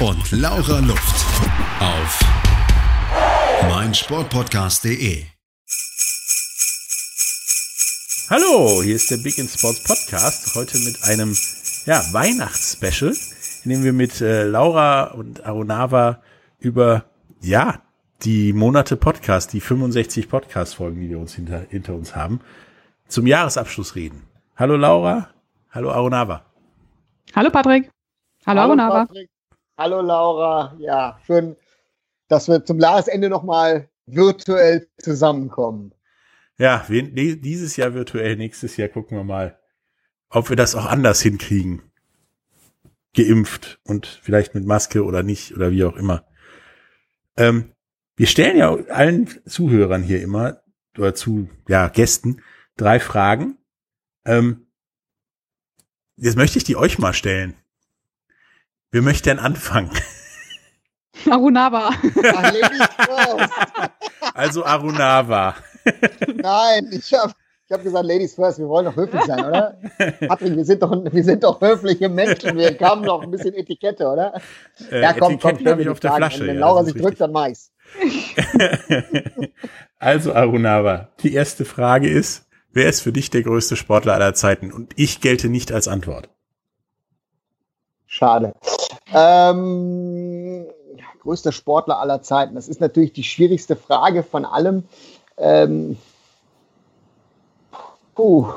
und Laura Luft. Auf meinsportpodcast.de. Hallo, hier ist der Big in Sports Podcast. Heute mit einem ja, Weihnachtsspecial, in dem wir mit äh, Laura und Arunava über ja, die Monate Podcast, die 65 Podcast-Folgen, die wir uns hinter, hinter uns haben, zum Jahresabschluss reden. Hallo Laura, hallo Arunava. Hallo Patrick. Hallo, Hallo Arunava. Patrick. Hallo Laura. Ja, schön, dass wir zum Jahresende nochmal virtuell zusammenkommen. Ja, dieses Jahr virtuell, nächstes Jahr gucken wir mal, ob wir das auch anders hinkriegen. Geimpft und vielleicht mit Maske oder nicht oder wie auch immer. Ähm, wir stellen ja allen Zuhörern hier immer oder zu ja, Gästen drei Fragen. Ähm, jetzt möchte ich die euch mal stellen. Wer möchte denn anfangen? Arunava. Ach, Ladies first. Also Arunava. Nein, ich habe ich hab gesagt, Ladies first, wir wollen doch höflich sein, oder? Patrick, wir sind doch, wir sind doch höfliche Menschen, wir haben doch ein bisschen Etikette, oder? Äh, ja, komm, komm, habe mir ich die auf der Fragen. Flasche. Wenn ja, Laura sich drückt, dann mach ich's. also Arunava, die erste Frage ist, wer ist für dich der größte Sportler aller Zeiten? Und ich gelte nicht als Antwort. Schade. Ähm, größter Sportler aller Zeiten. Das ist natürlich die schwierigste Frage von allem. Ähm, puh.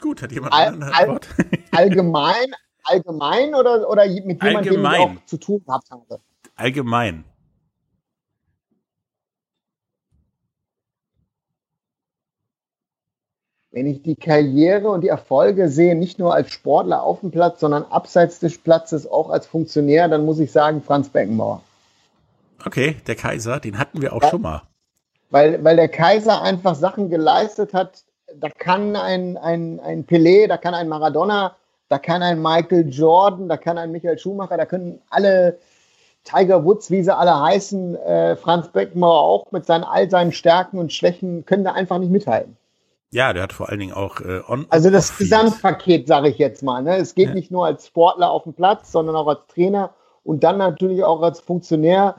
Gut, hat jemand Al- eine Antwort? Allgemein, allgemein oder, oder mit jemandem, dem ich auch zu tun gehabt habe? Allgemein. Wenn ich die Karriere und die Erfolge sehe, nicht nur als Sportler auf dem Platz, sondern abseits des Platzes auch als Funktionär, dann muss ich sagen Franz Beckenbauer. Okay, der Kaiser, den hatten wir auch Ja. schon mal. Weil, weil der Kaiser einfach Sachen geleistet hat, da kann ein, ein, ein Pelé, da kann ein Maradona, da kann ein Michael Jordan, da kann ein Michael Schumacher, da können alle Tiger Woods, wie sie alle heißen, äh, Franz Beckenbauer auch mit seinen, all seinen Stärken und Schwächen, können da einfach nicht mithalten. Ja, der hat vor allen Dingen auch äh, on Also und das. Gesamtpaket, sage ich jetzt mal. Ne? Es geht Ja. nicht nur als Sportler auf dem Platz, sondern auch als Trainer und dann natürlich auch als Funktionär.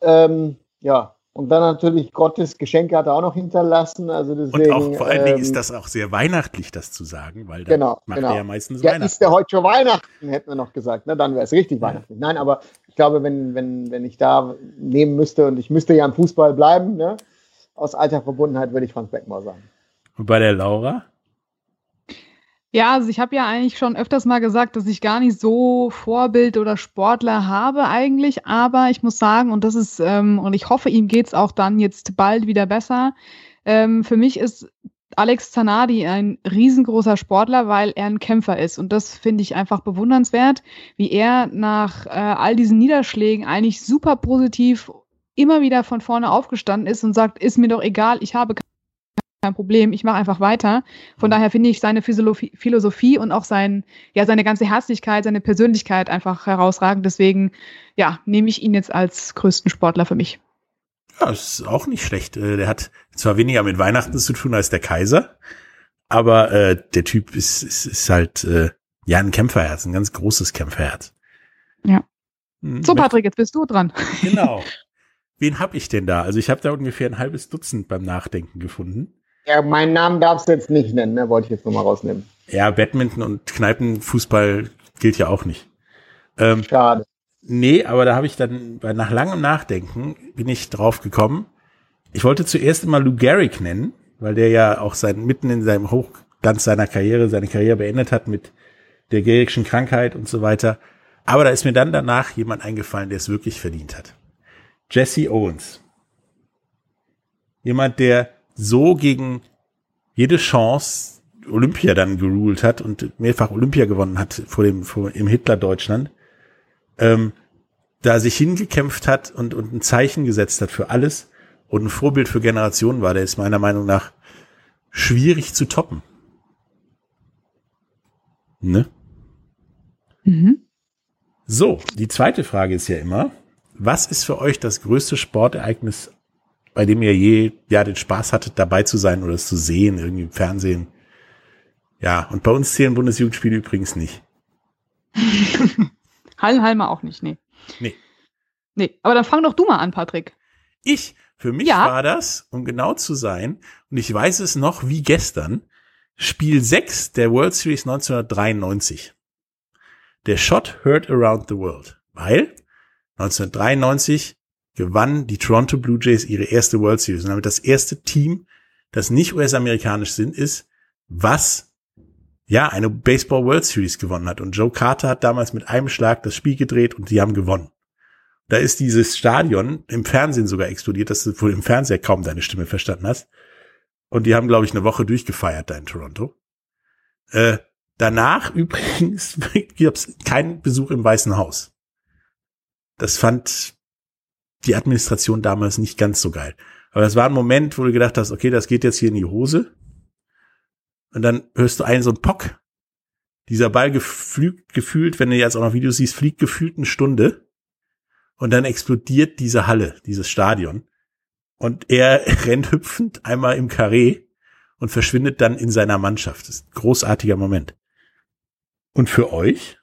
Ähm, ja, und dann natürlich Gottes Geschenke hat er auch noch hinterlassen. Also Und deswegen, auch vor allen Dingen ähm, ist das auch sehr weihnachtlich, das zu sagen, weil da Genau, macht genau. er ja meistens Ja, Weihnachten. ist der heute schon Weihnachten, hätten wir noch gesagt. Ne? Dann wäre es richtig weihnachtlich. Nein, aber ich glaube, wenn, wenn, wenn ich da nehmen müsste und ich müsste ja im Fußball bleiben, ne? aus alter Verbundenheit würde ich Franz Beckenbauer sagen. Und bei der Laura? Ja, also ich habe ja eigentlich schon öfters mal gesagt, dass ich gar nicht so Vorbild oder Sportler habe eigentlich, aber ich muss sagen, und das ist, ähm, und ich hoffe, ihm geht's auch dann jetzt bald wieder besser. Ähm, für mich ist Alex Zanardi ein riesengroßer Sportler, weil er ein Kämpfer ist. Und das finde ich einfach bewundernswert, wie er nach äh, all diesen Niederschlägen eigentlich super positiv immer wieder von vorne aufgestanden ist und sagt, ist mir doch egal, ich habe kein Problem, ich mache einfach weiter. Von daher finde ich seine Philosophie und auch sein, ja, seine ganze Herzlichkeit, seine Persönlichkeit einfach herausragend. Deswegen, ja, nehme ich ihn jetzt als größten Sportler für mich. Ja, das ist auch nicht schlecht. Äh, Der hat zwar weniger mit Weihnachten zu tun als der Kaiser, aber äh, der Typ ist, ist, ist halt äh, ja ein Kämpferherz, ein ganz großes Kämpferherz. Ja. Hm, So, Patrick, jetzt bist du dran. Genau. Wen hab ich denn da? Also ich habe da ungefähr ein halbes Dutzend beim Nachdenken gefunden. Ja, meinen Namen darfst du jetzt nicht nennen, ne? wollte ich jetzt nochmal rausnehmen. Ja, Badminton und Kneipenfußball gilt ja auch nicht. Ähm, Schade. Nee, aber da habe ich dann nach langem Nachdenken bin ich drauf gekommen. Ich wollte zuerst immer Lou Gehrig nennen, weil der ja auch sein, mitten in seinem Hochglanz seiner Karriere, seine Karriere beendet hat mit der Gehrigschen Krankheit und so weiter. Aber da ist mir dann danach jemand eingefallen, der es wirklich verdient hat. Jesse Owens. Jemand, der so gegen jede Chance Olympia dann geruled hat und mehrfach Olympia gewonnen hat vor dem, vor, im Hitler-Deutschland, ähm, da sich hingekämpft hat und, und ein Zeichen gesetzt hat für alles und ein Vorbild für Generationen war, der ist meiner Meinung nach schwierig zu toppen. Ne? Mhm. So, die zweite Frage ist ja immer, was ist für euch das größte Sportereignis, bei dem ihr je ja den Spaß hattet, dabei zu sein oder es zu sehen, irgendwie im Fernsehen? Ja, und bei uns zählen Bundesjugendspiele übrigens nicht. Hallenhalmer auch nicht, nee. Nee. Nee, aber dann fang doch du mal an, Patrick. Ich, für mich ja. war das, um genau zu sein, und ich weiß es noch wie gestern, Spiel 6 der World Series 1993. Der Shot Heard Around the World. Weil 1993 gewannen die Toronto Blue Jays ihre erste World Series und damit das erste Team, das nicht US-amerikanisch sind, ist, was ja eine Baseball World Series gewonnen hat. Und Joe Carter hat damals mit einem Schlag das Spiel gedreht und die haben gewonnen. Da ist dieses Stadion im Fernsehen sogar explodiert, dass du wohl im Fernseher kaum deine Stimme verstanden hast. Und die haben, glaube ich, eine Woche durchgefeiert da in Toronto. Äh, danach übrigens gab es keinen Besuch im Weißen Haus. Das fand die Administration damals nicht ganz so geil. Aber das war ein Moment, wo du gedacht hast, okay, das geht jetzt hier in die Hose. Und dann hörst du einen so einen Pock. Dieser Ball geflügt, gefühlt, wenn du jetzt auch noch Videos siehst, fliegt gefühlt eine Stunde. Und dann explodiert diese Halle, dieses Stadion. Und er rennt hüpfend einmal im Karree und verschwindet dann in seiner Mannschaft. Das ist ein großartiger Moment. Und für euch?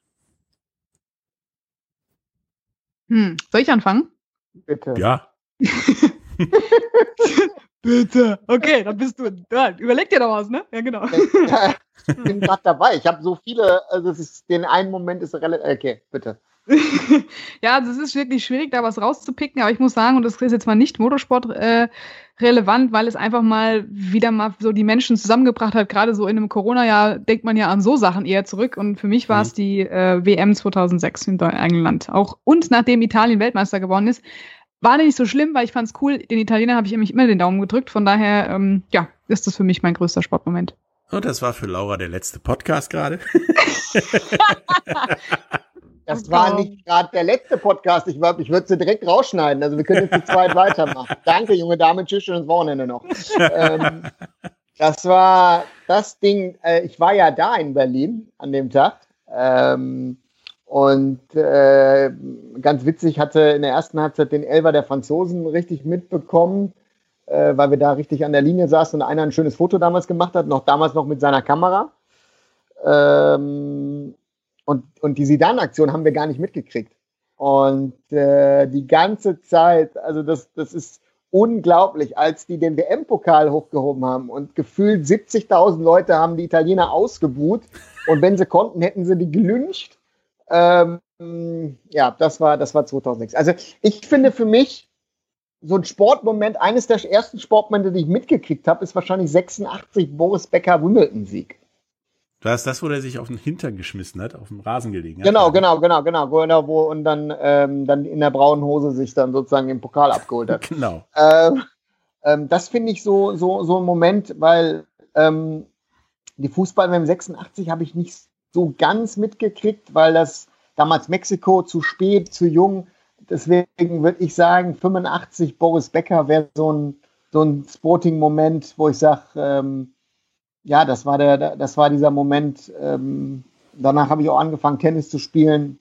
Hm, soll ich anfangen? Bitte. Ja. Bitte. Okay, dann bist du. Ja, überleg dir doch was, ne? Ja, genau. ich bin gerade dabei. Ich habe so viele, also es ist, den einen Moment ist relativ. Okay, bitte. ja, also es ist wirklich schwierig, da was rauszupicken, aber ich muss sagen, und das ist jetzt mal nicht Motorsport äh, relevant, weil es einfach mal wieder mal so die Menschen zusammengebracht hat. Gerade so in einem Corona-Jahr denkt man ja an so Sachen eher zurück. Und für mich war mhm. es die äh, WM 2006 in England. Auch und nachdem Italien Weltmeister geworden ist, war nicht so schlimm, weil ich fand es cool. Den Italienern habe ich nämlich immer den Daumen gedrückt. Von daher, ähm, ja, ist das für mich mein größter Sportmoment. Und das war für Laura der letzte Podcast gerade. Das war nicht gerade der letzte Podcast. Ich, ich würde sie direkt rausschneiden. Also wir können jetzt zu zweit weitermachen. Danke, junge Dame. Tschüss, schönes Wochenende noch. ähm, das war das Ding. Äh, ich war ja da in Berlin an dem Tag. Ähm, und äh, ganz witzig, hatte in der ersten Halbzeit den Elber der Franzosen richtig mitbekommen, äh, weil wir da richtig an der Linie saßen und einer ein schönes Foto damals gemacht hat, noch damals noch mit seiner Kamera. Ähm, und, und die Sidan-Aktion haben wir gar nicht mitgekriegt. Und äh, die ganze Zeit, also das, das ist unglaublich, als die den WM-Pokal hochgehoben haben und gefühlt 70.000 Leute haben die Italiener ausgebuht und wenn sie konnten, hätten sie die gelünscht. Ähm, ja, das war, das war 2006. Also ich finde für mich so ein Sportmoment, eines der ersten Sportmomente, die ich mitgekriegt habe, ist wahrscheinlich 86 Boris Becker Wimbledon-Sieg. Du hast das, wo der sich auf den Hintern geschmissen hat, auf dem Rasen gelegen hat. Genau, genau, genau, genau, genau, wo und dann, ähm, dann in der braunen Hose sich dann sozusagen den Pokal abgeholt hat. genau. Ähm, ähm, das finde ich so, so, so ein Moment, weil ähm, die Fußball beim 86 habe ich nicht so ganz mitgekriegt, weil das damals Mexiko zu spät, zu jung. Deswegen würde ich sagen, 85 Boris Becker wäre so ein, so ein Sporting-Moment, wo ich sage, ähm, ja, das war der, das war dieser Moment. Ähm, danach habe ich auch angefangen, Tennis zu spielen.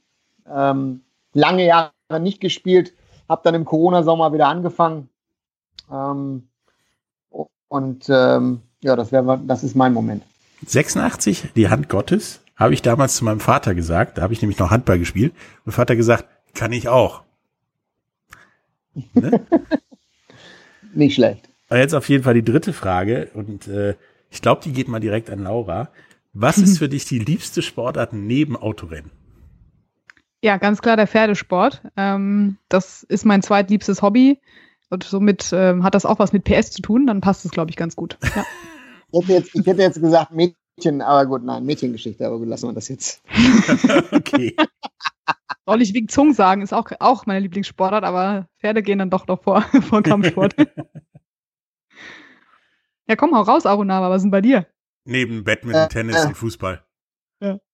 Ähm, lange Jahre nicht gespielt, habe dann im Corona-Sommer wieder angefangen. Ähm, und ähm, ja, das wäre, das ist mein Moment. 86, die Hand Gottes, habe ich damals zu meinem Vater gesagt. Da habe ich nämlich noch Handball gespielt. Mein Vater gesagt, kann ich auch. Ne? nicht schlecht. Aber jetzt auf jeden Fall die dritte Frage und äh, ich glaube, die geht mal direkt an Laura. Was ist für dich die liebste Sportart neben Autorennen? Ja, ganz klar der Pferdesport. Ähm, das ist mein zweitliebstes Hobby. Und somit ähm, hat das auch was mit PS zu tun. Dann passt es, glaube ich, ganz gut. Ja. ich, hätte jetzt, ich hätte jetzt gesagt Mädchen, aber gut, nein, Mädchengeschichte, aber gut, lassen wir das jetzt. okay. Soll ich Wing Zung sagen, ist auch, auch meine Lieblingssportart, aber Pferde gehen dann doch noch vor, vor Kampfsport. Ja, komm, hau raus, Arunava, was ist denn bei dir? Neben Badminton, Äh, Tennis äh. und Fußball.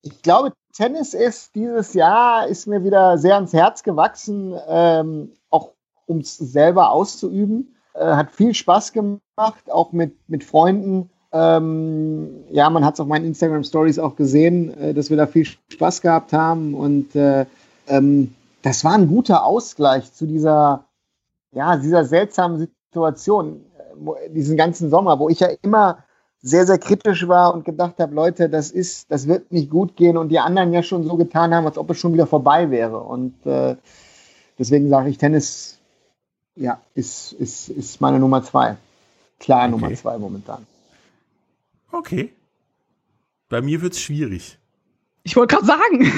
Ich glaube, Tennis ist dieses Jahr ist mir wieder sehr ans Herz gewachsen, ähm, auch um es selber auszuüben. Äh, hat viel Spaß gemacht, auch mit, mit Freunden. Ähm, ja, man hat es auf meinen Instagram Stories auch gesehen, äh, dass wir da viel Spaß gehabt haben und äh, ähm, das war ein guter Ausgleich zu dieser, ja, dieser seltsamen Situation, diesen ganzen Sommer, wo ich ja immer sehr, sehr kritisch war und gedacht habe, Leute, das ist, das wird nicht gut gehen und die anderen ja schon so getan haben, als ob es schon wieder vorbei wäre. Und äh, deswegen sage ich, Tennis, ja, ist, ist, ist meine Nummer zwei. Klar, Okay. Nummer zwei momentan. Okay. Bei mir wird's schwierig. Ich wollte gerade sagen.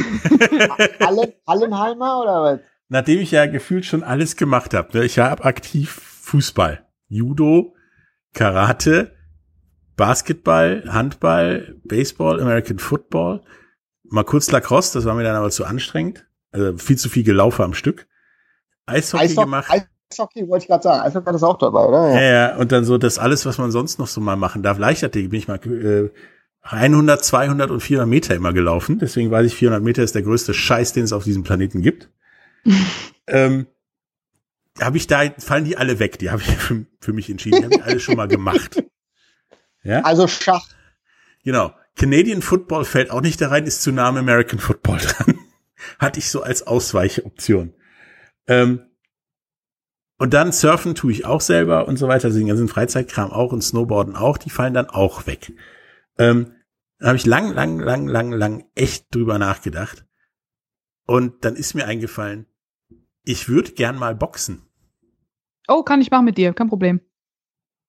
Allen, Allenheimer oder was? Nachdem ich ja gefühlt schon alles gemacht habe. Ne? Ich habe aktiv Fußball, Judo, Karate, Basketball, Handball, Baseball, American Football, mal kurz Lacrosse, das war mir dann aber zu anstrengend. Also viel zu viel gelaufen am Stück. Eishockey, Eishockey, gemacht. Eishockey wollte ich gerade sagen. Eishockey ist auch dabei, oder? Ja, ja, und dann so das alles, was man sonst noch so mal machen darf. Leichtathletik bin ich mal äh, 100, 200 und 400 Meter immer gelaufen. Deswegen weiß ich, 400 Meter ist der größte Scheiß, den es auf diesem Planeten gibt. ähm, habe ich da, fallen die alle weg. Die habe ich für, für mich entschieden. Die habe ich alle schon mal gemacht. Ja, Also Schach. genau. Canadian Football fällt auch nicht da rein, ist zu nah am American Football dran. Hatte ich so als Ausweichoption. Ähm, und dann Surfen tue ich auch selber und so weiter. Also den ganzen Freizeitkram auch und Snowboarden auch. Die fallen dann auch weg. Ähm, da habe ich lang, lang, lang, lang, lang echt drüber nachgedacht. Und dann ist mir eingefallen, ich würde gern mal boxen. Oh, kann ich machen mit dir, kein Problem.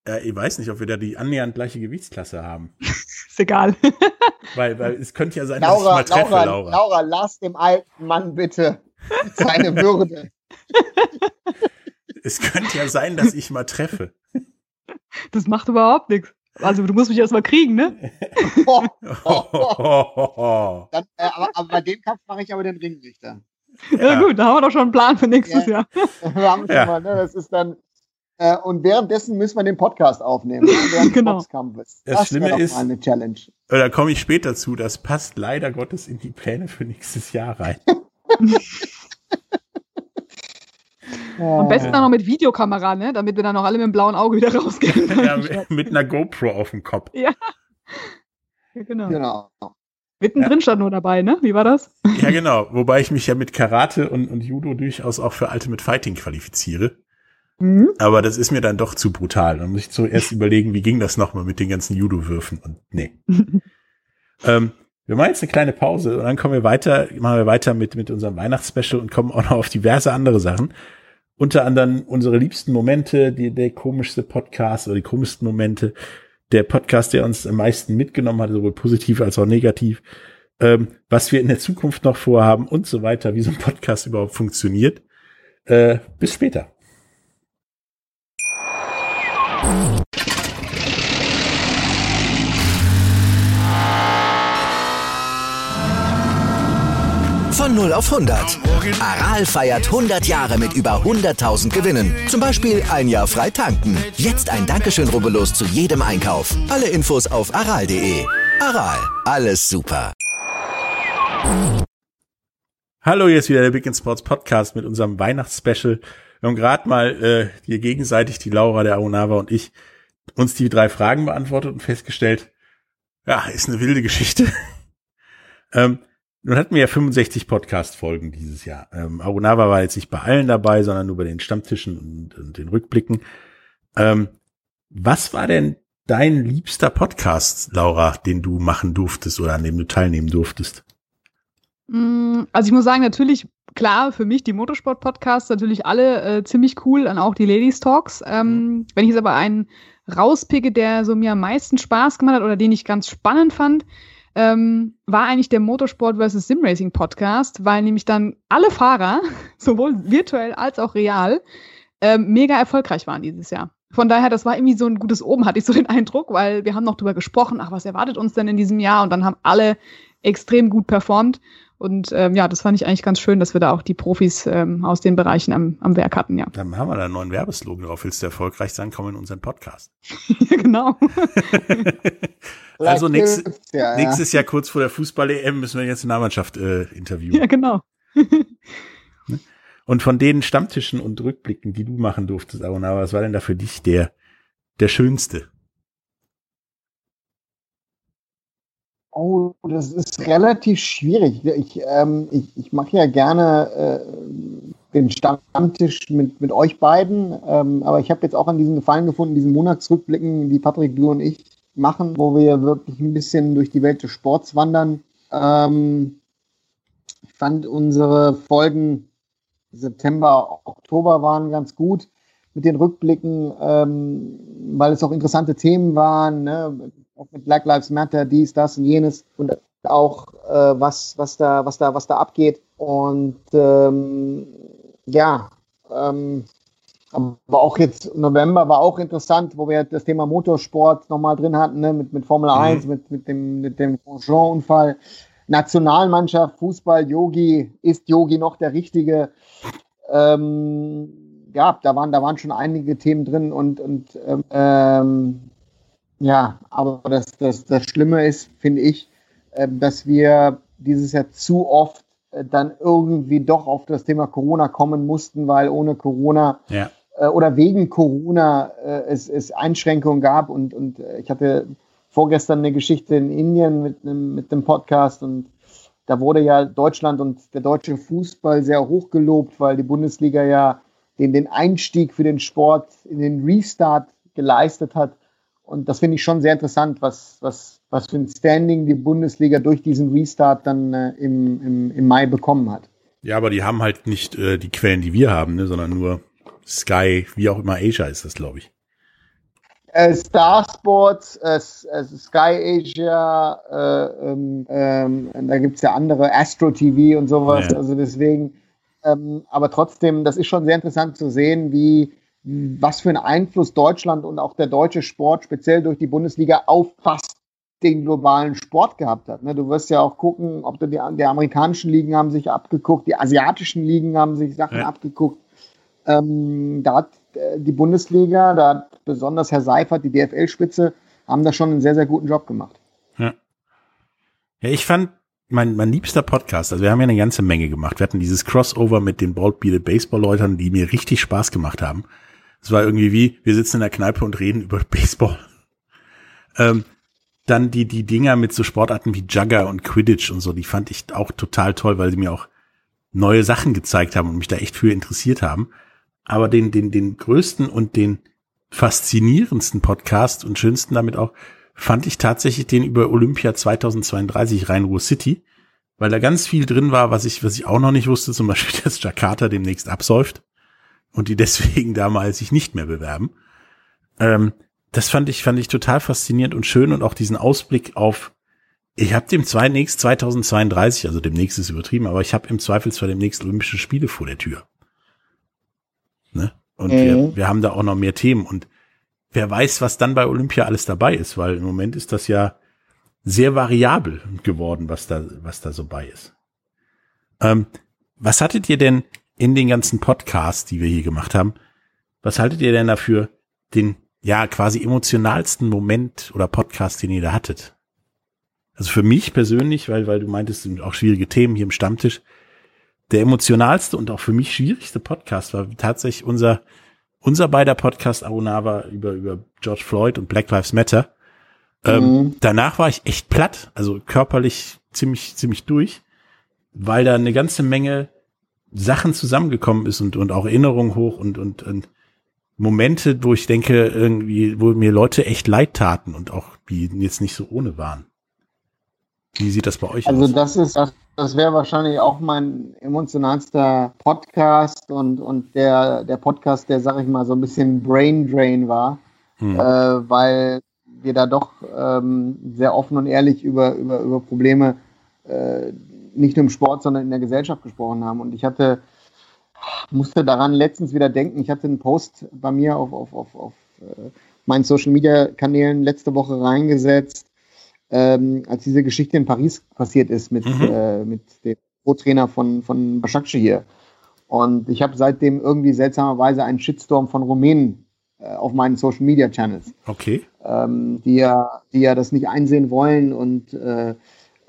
Äh, ich weiß nicht, ob wir da die annähernd gleiche Gewichtsklasse haben. Ist egal. Weil, weil es könnte ja sein, Laura, dass ich mal treffe, Laura, Laura. Laura, lass dem alten Mann bitte seine Würde. Es könnte ja sein, dass ich mal treffe. Das macht überhaupt nichts. Also du musst mich erst mal kriegen, ne? Boah. ja, Dann, äh, aber, aber bei dem Kampf mache ich aber den Ringrichter. Ja, gut, da haben wir doch schon einen Plan für nächstes Ja. Jahr. Wir haben schon Ja. mal, ne, das ist dann. Äh, und währenddessen müssen wir den Podcast aufnehmen. ne, Während Genau. des Boxkampfes. Das Das, Schlimme ist- eine Challenge. da komme ich später zu. Das passt leider Gottes in die Pläne für nächstes Jahr rein. Am besten dann noch mit Videokamera, ne? Damit wir dann noch alle mit dem blauen Auge wieder rausgehen. Ja, mit- mit einer GoPro auf dem Kopf. Ja, genau. Genau. Mittendrin stand nur dabei, ne? Wie war das? Ja, genau. Wobei ich mich ja mit Karate und, und Judo durchaus auch für Ultimate Fighting qualifiziere. Mhm. Aber das ist mir dann doch zu brutal. Dann muss ich zuerst überlegen, wie ging das nochmal mit den ganzen Judo-Würfen und nee. ähm, wir machen jetzt eine kleine Pause und dann kommen wir weiter, machen wir weiter mit, mit unserem Weihnachtsspecial und kommen auch noch auf diverse andere Sachen. Unter anderem unsere liebsten Momente, die, der komischste Podcast oder die komischsten Momente, der Podcast, der uns am meisten mitgenommen hat, sowohl positiv als auch negativ, ähm, was wir in der Zukunft noch vorhaben und so weiter, wie so ein Podcast überhaupt funktioniert. Äh, bis später. 0 auf 100. Aral feiert 100 Jahre mit über 100.000 Gewinnen. Zum Beispiel ein Jahr frei tanken. Jetzt ein Dankeschön, rubbellos zu jedem Einkauf. Alle Infos auf aral.de. Aral, alles super. Hallo, hier ist wieder der Big in Sports Podcast mit unserem Weihnachtsspecial. Wir haben gerade mal äh, hier gegenseitig, die Laura, der Aonava und ich, uns die drei Fragen beantwortet und festgestellt, ja, ist eine wilde Geschichte. ähm, nun hatten wir ja 65 Podcast-Folgen dieses Jahr. Ähm, Aonava war jetzt nicht bei allen dabei, sondern nur bei den Stammtischen und, und den Rückblicken. Ähm, was war denn dein liebster Podcast, Laura, den du machen durftest oder an dem du teilnehmen durftest? Mm, Also ich muss sagen, natürlich, klar, für mich die Motorsport-Podcasts natürlich alle äh, ziemlich cool und auch die Ladies Talks. Ähm, wenn ich jetzt aber einen rauspicke, der so mir am meisten Spaß gemacht hat oder den ich ganz spannend fand, ähm, war eigentlich der Motorsport vs. Simracing Podcast, weil nämlich dann alle Fahrer, sowohl virtuell als auch real, ähm, mega erfolgreich waren dieses Jahr. Von daher, das war irgendwie so ein gutes Oben, hatte ich so den Eindruck, weil wir haben noch drüber gesprochen, ach, was erwartet uns denn in diesem Jahr? Und dann haben alle extrem gut performt. Und ähm, ja, das fand ich eigentlich ganz schön, dass wir da auch die Profis ähm, aus den Bereichen am, am Werk hatten, ja. Dann haben wir da einen neuen Werbeslogan drauf. Willst du erfolgreich sein, komm in unseren Podcast. ja, genau. also nächst, ja, nächstes Jahr kurz vor der Fußball-EM müssen wir jetzt eine Mannschaft äh, interviewen. Ja, genau. Ne? und von den Stammtischen und Rückblicken, die du machen durftest, Aruna, was war denn da für dich der, der schönste? Oh, das ist relativ schwierig. Ich, ähm, ich, ich mache ja gerne äh, den Stammtisch mit, mit euch beiden, ähm, aber ich habe jetzt auch an diesen Gefallen gefunden, diesen Monatsrückblicken, die Patrick, du und ich machen, wo wir wirklich ein bisschen durch die Welt des Sports wandern. Ähm, ich fand unsere Folgen September, Oktober waren ganz gut mit den Rückblicken, ähm, weil es auch interessante Themen waren. Ne? Auch mit Black Lives Matter, dies, das und jenes und auch äh, was, was da, was da, was da abgeht. Und ähm, ja, ähm, aber auch jetzt November war auch interessant, wo wir das Thema Motorsport nochmal drin hatten, ne? mit, mit Formel mhm. 1, mit, mit dem, mit dem Grosjean-Unfall. Nationalmannschaft, Fußball, Yogi, ist Yogi noch der Richtige? Ähm, ja, da waren, da waren schon einige Themen drin und, und ähm, ja, aber das, das, das Schlimme ist, finde ich, äh, dass wir dieses Jahr zu oft äh, dann irgendwie doch auf das Thema Corona kommen mussten, weil ohne Corona ja. äh, oder wegen Corona äh, es, es Einschränkungen gab. Und, und ich hatte vorgestern eine Geschichte in Indien mit einem, mit einem Podcast und da wurde ja Deutschland und der deutsche Fußball sehr hoch gelobt, weil die Bundesliga ja den, den Einstieg für den Sport in den Restart geleistet hat. Und das finde ich schon sehr interessant, was, was, was für ein Standing die Bundesliga durch diesen Restart dann äh, im, im, im Mai bekommen hat. Ja, aber die haben halt nicht äh, die Quellen, die wir haben, ne, sondern nur Sky, wie auch immer Asia ist das, glaube ich. Äh, Star Sports, äh, äh Sky Asia, äh, ähm, ähm, da gibt's ja andere, Astro TV und sowas. Ja. Also deswegen, ähm, aber trotzdem, das ist schon sehr interessant zu sehen, wie, was für einen Einfluss Deutschland und auch der deutsche Sport speziell durch die Bundesliga auf fast den globalen Sport gehabt hat. Ne? Du wirst ja auch gucken, ob du die, die amerikanischen Ligen haben sich abgeguckt, die asiatischen Ligen haben sich Sachen ja. abgeguckt. Ähm, da hat äh, die Bundesliga, da hat besonders Herr Seifert, die DFL-Spitze, haben da schon einen sehr, sehr guten Job gemacht. Ja. Ja, ich fand mein, mein liebster Podcast, also wir haben ja eine ganze Menge gemacht. Wir hatten dieses Crossover mit den Bald Baseball-Leutern, die mir richtig Spaß gemacht haben. Es war irgendwie wie, wir sitzen in der Kneipe und reden über Baseball. Ähm, dann die, die Dinger mit so Sportarten wie Jugger und Quidditch und so, die fand ich auch total toll, weil sie mir auch neue Sachen gezeigt haben und mich da echt für interessiert haben. Aber den, den, den größten und den faszinierendsten Podcast und schönsten damit auch fand ich tatsächlich den über Olympia 2032 Rhein-Ruhr City, weil da ganz viel drin war, was ich, was ich auch noch nicht wusste, zum Beispiel, dass Jakarta demnächst absäuft und die deswegen damals sich nicht mehr bewerben. Ähm, das fand ich, fand ich total faszinierend und schön und auch diesen Ausblick auf, ich habe dem demnächst 2032, also demnächst ist übertrieben, aber ich habe im Zweifelsfall demnächst Olympische Spiele vor der Tür. Ne? Und mhm. wir, wir haben da auch noch mehr Themen und wer weiß, was dann bei Olympia alles dabei ist, weil im Moment ist das ja sehr variabel geworden, was da, was da so bei ist. Ähm, was hattet ihr denn in den ganzen Podcasts, die wir hier gemacht haben, was haltet ihr denn dafür den, ja, quasi emotionalsten Moment oder Podcast, den ihr da hattet? Also für mich persönlich, weil, weil du meintest, sind auch schwierige Themen hier im Stammtisch, der emotionalste und auch für mich schwierigste Podcast war tatsächlich unser, unser beider Podcast Arunava über, über George Floyd und Black Lives Matter. Ähm, mhm. danach war ich echt platt, also körperlich ziemlich, ziemlich durch, weil da eine ganze Menge Sachen zusammengekommen ist und, und auch Erinnerungen hoch und, und, und Momente, wo ich denke, irgendwie, wo mir Leute echt leid taten und auch die jetzt nicht so ohne waren. Wie sieht das bei euch also aus? Also das ist, das, das wäre wahrscheinlich auch mein emotionalster Podcast und, und der, der Podcast, der, sag ich mal, so ein bisschen Brain Drain war, hm. äh, weil wir da doch ähm, sehr offen und ehrlich über, über, über Probleme äh, nicht nur im Sport, sondern in der Gesellschaft gesprochen haben. Und ich hatte, musste daran letztens wieder denken, ich hatte einen Post bei mir auf, auf, auf, auf äh, meinen Social Media Kanälen letzte Woche reingesetzt, ähm, als diese Geschichte in Paris passiert ist mit, mhm. äh, mit dem Co-Trainer von, von Başakşehir hier. Und ich habe seitdem irgendwie seltsamerweise einen Shitstorm von Rumänen äh, auf meinen Social Media Channels. Okay. Ähm, die, ja, die ja das nicht einsehen wollen und äh,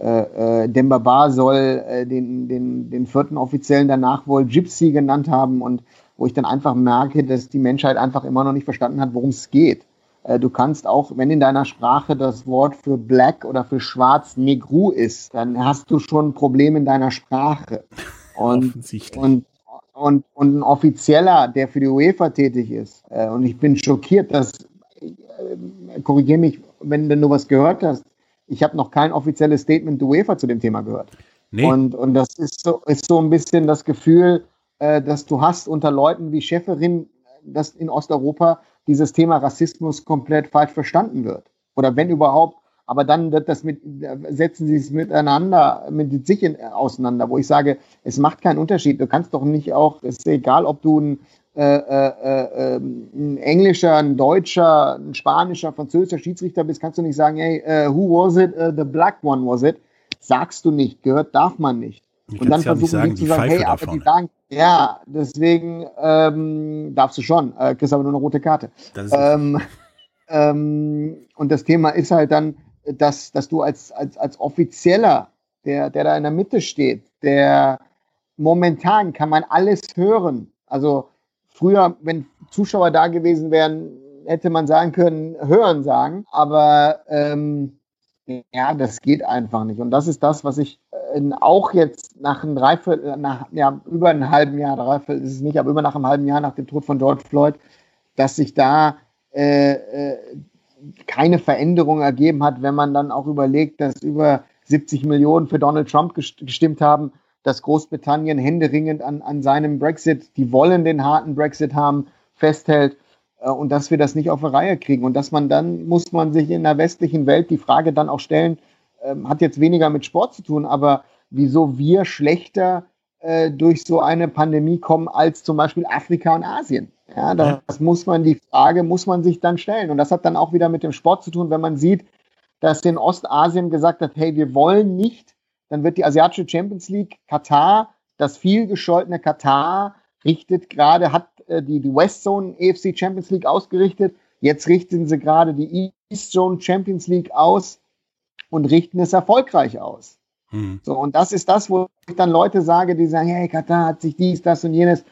äh, äh Dembaba soll äh, den, den, den vierten Offiziellen danach wohl Gypsy genannt haben und wo ich dann einfach merke, dass die Menschheit einfach immer noch nicht verstanden hat, worum es geht. Äh, du kannst auch, wenn in deiner Sprache das Wort für black oder für schwarz Negru ist, dann hast du schon ein Problem in deiner Sprache. Und, und und, und ein Offizieller, der für die UEFA tätig ist. Äh, und ich bin schockiert, dass, korrigiere mich, wenn du nur was gehört hast, ich habe noch kein offizielles Statement der UEFA zu dem Thema gehört. Nee. Und, und das ist so, ist so ein bisschen das Gefühl, äh, dass du hast unter Leuten wie Schäferin, dass in Osteuropa dieses Thema Rassismus komplett falsch verstanden wird. Oder wenn überhaupt aber dann wird das mit, setzen sie es miteinander, mit sich in, auseinander, wo ich sage, es macht keinen Unterschied. Du kannst doch nicht auch, es ist egal, ob du ein, äh, äh, ähm, ein englischer, ein deutscher, ein spanischer, französischer Schiedsrichter bist, kannst du nicht sagen, hey, uh, who was it? Uh, the black one was it. Sagst du nicht, gehört darf man nicht. Ich und dann versuchen sagen, die zu sagen, hey, aber die sagen, ja, deswegen ähm, darfst du schon, äh, kriegst aber nur eine rote Karte. Ähm, ähm, und das Thema ist halt dann, dass, dass du als, als, als Offizieller, der, der da in der Mitte steht, der momentan kann man alles hören. Also früher, wenn Zuschauer da gewesen wären, hätte man sagen können, hören sagen. Aber ähm, ja, das geht einfach nicht. Und das ist das, was ich äh, auch jetzt nach einem Dreiviertel, nach ja, über einem halben Jahr, Dreiviertel ist es nicht, aber über nach einem halben Jahr nach dem Tod von George Floyd, dass sich da äh, äh, keine Veränderung ergeben hat, wenn man dann auch überlegt, dass über 70 Millionen für Donald Trump gestimmt haben, dass Großbritannien händeringend an, an seinem Brexit, die wollen den harten Brexit haben, festhält äh, und dass wir das nicht auf die Reihe kriegen. Und dass man dann, muss man sich in der westlichen Welt die Frage dann auch stellen, äh, hat jetzt weniger mit Sport zu tun, aber wieso wir schlechter äh, durch so eine Pandemie kommen als zum Beispiel Afrika und Asien. Ja, das ja. muss man, die Frage muss man sich dann stellen. Und das hat dann auch wieder mit dem Sport zu tun, wenn man sieht, dass in Ostasien gesagt hat, hey, wir wollen nicht, dann wird die asiatische Champions League Katar, das viel gescholtene Katar, richtet gerade, hat äh, die, die West Zone EFC Champions League ausgerichtet. Jetzt richten sie gerade die East Zone Champions League aus und richten es erfolgreich aus. Hm. So, und das ist das, wo ich dann Leute sage, die sagen, hey, Katar hat sich dies, das und jenes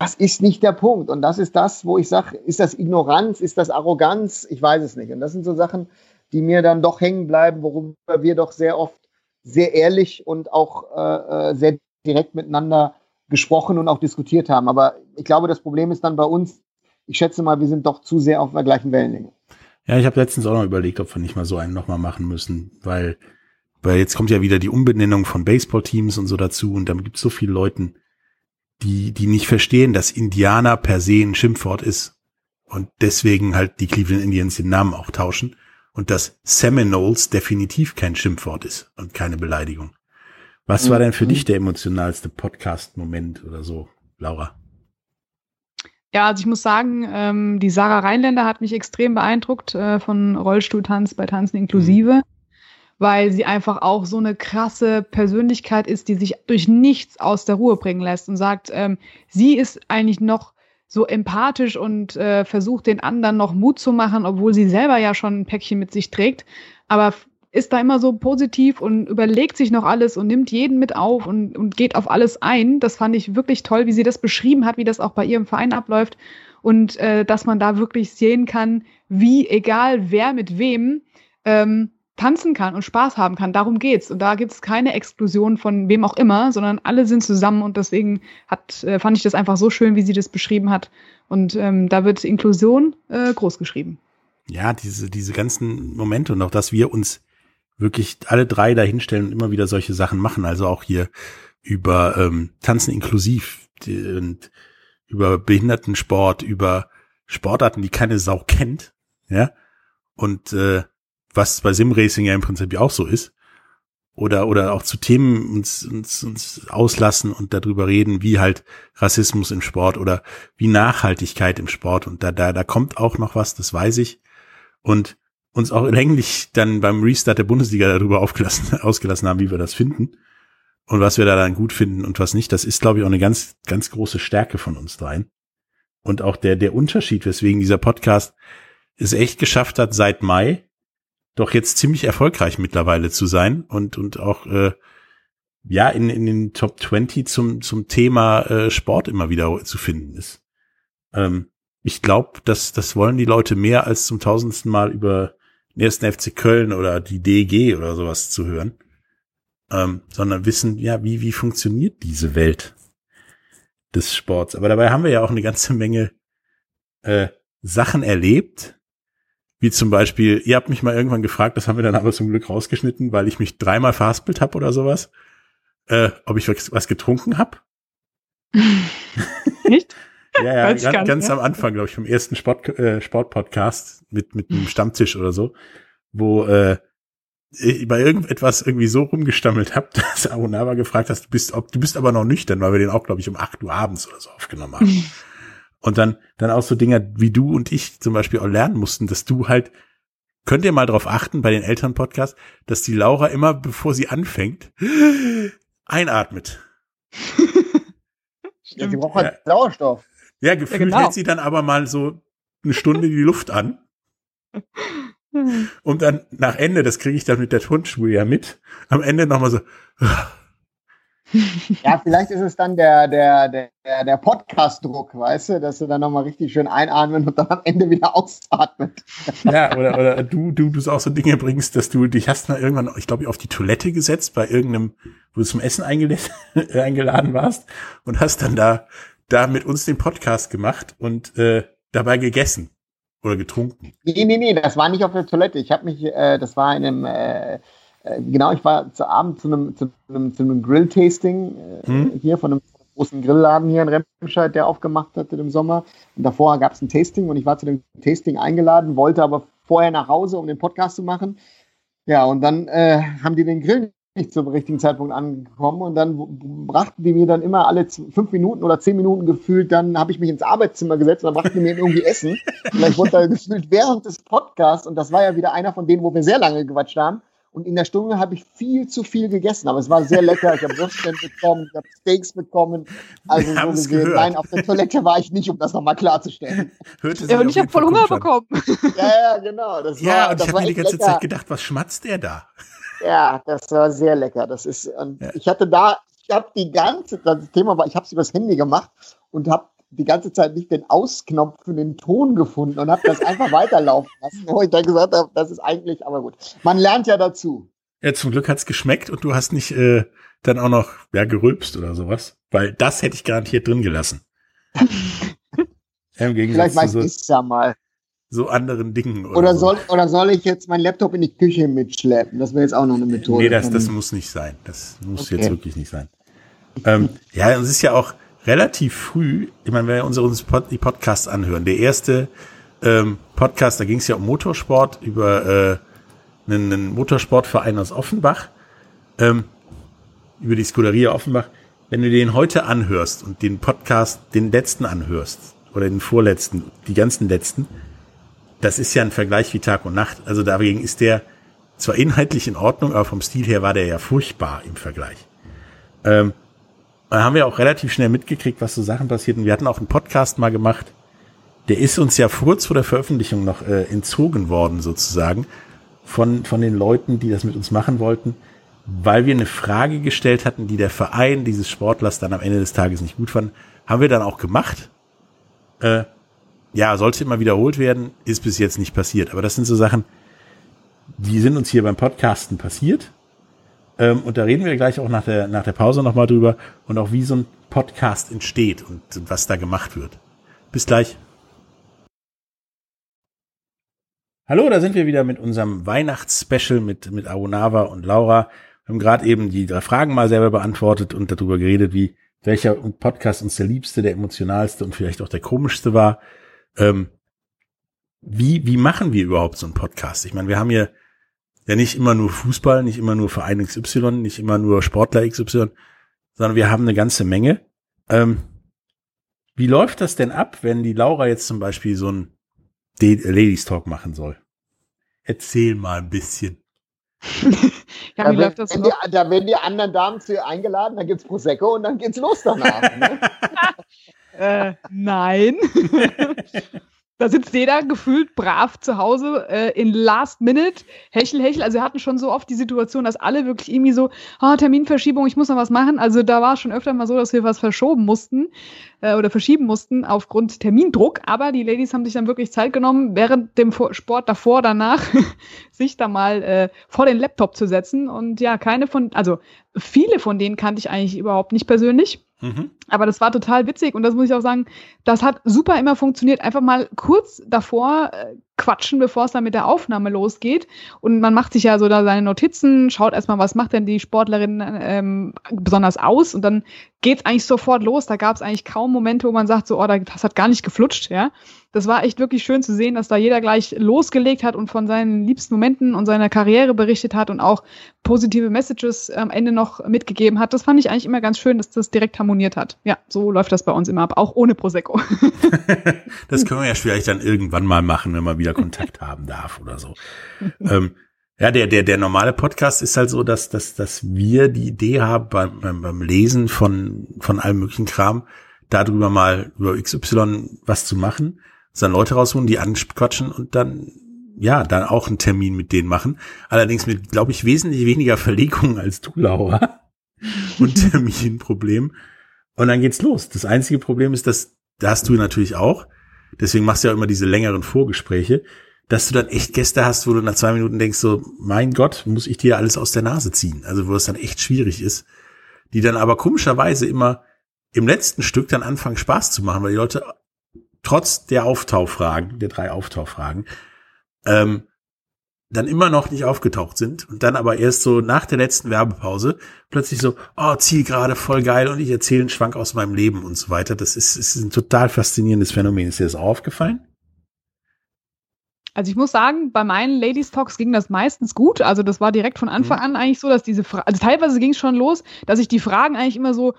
das ist nicht der Punkt. Und das ist das, wo ich sage, ist das Ignoranz, ist das Arroganz? Ich weiß es nicht. Und das sind so Sachen, die mir dann doch hängen bleiben, worüber wir doch sehr oft sehr ehrlich und auch äh, äh, sehr direkt miteinander gesprochen und auch diskutiert haben. Aber ich glaube, das Problem ist dann bei uns, ich schätze mal, wir sind doch zu sehr auf der gleichen Wellenlänge. Ja, ich habe letztens auch noch überlegt, ob wir nicht mal so einen nochmal machen müssen, weil, weil jetzt kommt ja wieder die Umbenennung von Baseballteams und so dazu und dann gibt es so viele Leute, die, die nicht verstehen, dass Indianer per se ein Schimpfwort ist und deswegen halt die Cleveland Indians den Namen auch tauschen und dass Seminoles definitiv kein Schimpfwort ist und keine Beleidigung. Was war denn für mhm. dich der emotionalste Podcast-Moment oder so, Laura? Ja, also ich muss sagen, ähm, die Sarah Rheinländer hat mich extrem beeindruckt äh, von Rollstuhltanz bei Tanzen inklusive. Mhm weil sie einfach auch so eine krasse Persönlichkeit ist, die sich durch nichts aus der Ruhe bringen lässt und sagt, ähm, sie ist eigentlich noch so empathisch und äh, versucht den anderen noch Mut zu machen, obwohl sie selber ja schon ein Päckchen mit sich trägt, aber ist da immer so positiv und überlegt sich noch alles und nimmt jeden mit auf und, und geht auf alles ein. Das fand ich wirklich toll, wie sie das beschrieben hat, wie das auch bei ihrem Verein abläuft und äh, dass man da wirklich sehen kann, wie egal wer mit wem ähm, tanzen kann und Spaß haben kann. Darum geht's. Und da gibt es keine Exklusion von wem auch immer, sondern alle sind zusammen und deswegen hat, äh, fand ich das einfach so schön, wie sie das beschrieben hat. Und ähm, da wird Inklusion äh, groß geschrieben. Ja, diese, diese ganzen Momente und auch, dass wir uns wirklich alle drei dahinstellen und immer wieder solche Sachen machen. Also auch hier über ähm, Tanzen inklusiv und über Behindertensport, über Sportarten, die keine Sau kennt, ja. Und äh, was bei Simracing ja im Prinzip auch so ist. Oder, oder auch zu Themen uns, uns, uns auslassen und darüber reden, wie halt Rassismus im Sport oder wie Nachhaltigkeit im Sport. Und da, da, da kommt auch noch was, das weiß ich. Und uns auch länglich dann beim Restart der Bundesliga darüber aufgelassen, ausgelassen haben, wie wir das finden. und was wir da dann gut finden und was nicht. Das ist, glaube ich, auch eine ganz, ganz große Stärke von uns dreien. Und auch der, der Unterschied, weswegen dieser Podcast es echt geschafft hat, seit Mai doch jetzt ziemlich erfolgreich mittlerweile zu sein und, und auch, äh, ja, in, in den Top 20 zum, zum Thema äh, Sport immer wieder zu finden ist. Ähm, ich glaube, dass das wollen die Leute mehr als zum tausendsten Mal über den ersten FC Köln oder die DG oder sowas zu hören, ähm, sondern wissen, ja, wie, wie funktioniert diese Welt des Sports. Aber dabei haben wir ja auch eine ganze Menge äh, Sachen erlebt, wie zum Beispiel, ihr habt mich mal irgendwann gefragt, das haben wir dann aber zum Glück rausgeschnitten, weil ich mich dreimal verhaspelt habe oder sowas, äh, ob ich was getrunken habe. Nicht? Ja, ja, ganz, ganz, ganz am Anfang, glaube ich, vom ersten Sport, äh, Sportpodcast mit, mit einem Stammtisch oder so, wo äh, ich bei irgendetwas irgendwie so rumgestammelt habe, dass Arunava gefragt hast, du bist, ob, du bist aber noch nüchtern, weil wir den auch, glaube ich, um acht Uhr abends oder so aufgenommen haben. und dann, dann auch so Dinge wie du und ich zum Beispiel auch lernen mussten, dass du halt, könnt ihr mal drauf achten bei den Elternpodcasts, dass die Laura immer, bevor sie anfängt, einatmet. Ja, die braucht halt Sauerstoff. Ja, gefühlt ja, genau. hält sie dann aber mal so eine Stunde die Luft an. Und dann nach Ende, das kriege ich dann mit der Tonspur ja mit, am Ende nochmal so. Ja, vielleicht ist es dann der, der, der, der Podcast-Druck, weißt du, dass du dann nochmal richtig schön einatmen und dann am Ende wieder ausatmet. Ja, oder, oder du, du, du auch so Dinge bringst, dass du dich hast mal irgendwann, ich glaube, auf die Toilette gesetzt bei irgendeinem, wo du zum Essen eingeladen warst und hast dann da da mit uns den Podcast gemacht und äh, dabei gegessen oder getrunken. Nee, nee, nee, das war nicht auf der Toilette. Ich habe mich, äh, das war in einem, äh, äh, genau, ich war zu Abend zu einem, zu einem, zu einem Grill-Tasting äh, hm? hier von einem großen Grillladen hier in Remscheid, der aufgemacht hatte im Sommer. Und davor gab es ein Tasting und ich war zu dem Tasting eingeladen, wollte aber vorher nach Hause, um den Podcast zu machen. Ja, und dann äh, haben die den Grill nicht zum richtigen Zeitpunkt angekommen und dann brachten die mir dann immer alle fünf Minuten oder zehn Minuten gefühlt, dann habe ich mich ins Arbeitszimmer gesetzt und dann brachten die mir irgendwie Essen. Und ich wurde da gefühlt während des Podcasts und das war ja wieder einer von denen, wo wir sehr lange gequatscht haben. Und in der Stunde habe ich viel zu viel gegessen, aber es war sehr lecker. Ich habe Würstchen bekommen, ich habe Steaks bekommen. Also so gesehen, gehört. nein, auf der Toilette war ich nicht, um das nochmal klarzustellen. Hörte ja, und ich habe voll Hunger bekommen. Ja, ja, genau. Das ja, war, und ich habe mir die ganze lecker. Zeit gedacht, was schmatzt der da? Ja, das war sehr lecker. Das ist, und ja. ich hatte da, ich habe die ganze, das Thema war, ich habe es übers Handy gemacht und habe die ganze Zeit nicht den Ausknopf für den Ton gefunden und habe das einfach weiterlaufen lassen, wo ich dann gesagt habe, das ist eigentlich, aber gut. Man lernt ja dazu. Ja, zum Glück hat's geschmeckt und du hast nicht äh, dann auch noch ja gerülpst oder sowas, weil das hätte ich garantiert drin gelassen. Im Gegensatz Vielleicht weiß so, ja mal so anderen Dingen. Oder, oder, soll, oder soll ich jetzt meinen Laptop in die Küche mitschleppen? Das wäre jetzt auch noch eine Methode. Nee, das, das muss nicht sein. Das muss okay. jetzt wirklich nicht sein. Ähm, ja, es ist ja auch relativ früh, ich meine, wenn wir unsere Pod, die Podcasts anhören, der erste ähm, Podcast, da ging es ja um Motorsport, über äh, einen, einen Motorsportverein aus Offenbach, ähm, über die Scuderia Offenbach. Wenn du den heute anhörst und den Podcast, den letzten anhörst, oder den vorletzten, die ganzen letzten, das ist ja ein Vergleich wie Tag und Nacht. Also dagegen ist der zwar inhaltlich in Ordnung, aber vom Stil her war der ja furchtbar im Vergleich. Ähm, da haben wir auch relativ schnell mitgekriegt, was so Sachen passierten. Wir hatten auch einen Podcast mal gemacht. Der ist uns ja kurz vor der Veröffentlichung noch äh, entzogen worden, sozusagen, von, von den Leuten, die das mit uns machen wollten, weil wir eine Frage gestellt hatten, die der Verein dieses Sportlers dann am Ende des Tages nicht gut fand. Haben wir dann auch gemacht. Äh, ja, sollte immer wiederholt werden, ist bis jetzt nicht passiert. Aber das sind so Sachen, die sind uns hier beim Podcasten passiert. Ähm, und da reden wir gleich auch nach der, nach der Pause nochmal drüber und auch wie so ein Podcast entsteht und was da gemacht wird. Bis gleich. Hallo, da sind wir wieder mit unserem Weihnachtsspecial mit, mit Arunava und Laura. Wir haben gerade eben die drei Fragen mal selber beantwortet und darüber geredet, wie welcher Podcast uns der liebste, der emotionalste und vielleicht auch der komischste war. Ähm, wie, wie machen wir überhaupt so einen Podcast? Ich meine, wir haben hier ja nicht immer nur Fußball, nicht immer nur Verein XY, nicht immer nur Sportler XY, sondern wir haben eine ganze Menge. Ähm, wie läuft das denn ab, wenn die Laura jetzt zum Beispiel so ein Ladies Talk machen soll? Erzähl mal ein bisschen. Ja, da, werden, die, da, werden die, anderen Damen zu ihr eingeladen, dann gibt's Prosecco und dann geht's los danach. Ne? äh, nein. Da sitzt jeder gefühlt brav zu Hause äh, in Last Minute, hechel, hechel. Also wir hatten schon so oft die Situation, dass alle wirklich irgendwie so, ah, Terminverschiebung, ich muss noch was machen. Also da war schon öfter mal so, dass wir was verschoben mussten äh, oder verschieben mussten aufgrund Termindruck. Aber die Ladies haben sich dann wirklich Zeit genommen, während dem Sport davor, danach, sich da mal äh, vor den Laptop zu setzen. Und ja, keine von, also viele von denen kannte ich eigentlich überhaupt nicht persönlich. Mhm. Aber das war total witzig und das muss ich auch sagen, das hat super immer funktioniert. Einfach mal kurz davor äh, quatschen, bevor es dann mit der Aufnahme losgeht. Und man macht sich ja so da seine Notizen, schaut erstmal, was macht denn die Sportlerin ähm, besonders aus und dann geht's eigentlich sofort los. Da gab es eigentlich kaum Momente, wo man sagt, so, oh, das hat gar nicht geflutscht, ja. Das war echt wirklich schön zu sehen, dass da jeder gleich losgelegt hat und von seinen liebsten Momenten und seiner Karriere berichtet hat und auch positive Messages am Ende noch mitgegeben hat. Das fand ich eigentlich immer ganz schön, dass das direkt harmoniert hat. Ja, so läuft das bei uns immer ab, auch ohne Prosecco. das können wir ja vielleicht dann irgendwann mal machen, wenn man wieder Kontakt haben darf oder so. Ähm, ja, der, der, der normale Podcast ist halt so, dass, dass, dass wir die Idee haben beim, beim, beim Lesen von, von allem möglichen Kram, darüber mal über XY was zu machen, dann Leute rausholen, die anquatschen und dann, ja, dann auch einen Termin mit denen machen. Allerdings mit, glaube ich, wesentlich weniger Verlegungen als du, Laura. und Terminproblem. Und dann geht's los. Das einzige Problem ist, dass, da hast du natürlich auch, deswegen machst du ja immer diese längeren Vorgespräche, dass du dann echt Gäste hast, wo du nach zwei Minuten denkst, so, mein Gott, muss ich dir alles aus der Nase ziehen? Also wo es dann echt schwierig ist, die dann aber komischerweise immer im letzten Stück dann anfangen Spaß zu machen, weil die Leute trotz der Auftauchfragen, der drei Auftauchfragen, ähm, dann immer noch nicht aufgetaucht sind und dann aber erst so nach der letzten Werbepause plötzlich so, oh, Zielgerade, voll geil und ich erzähle einen Schwank aus meinem Leben und so weiter. Das ist, ist ein total faszinierendes Phänomen. Ist dir das auch aufgefallen? Also ich muss sagen, bei meinen Ladies Talks ging das meistens gut. Also das war direkt von Anfang mhm. an eigentlich so, dass diese Fra also teilweise ging es schon los, dass ich die Fragen eigentlich immer so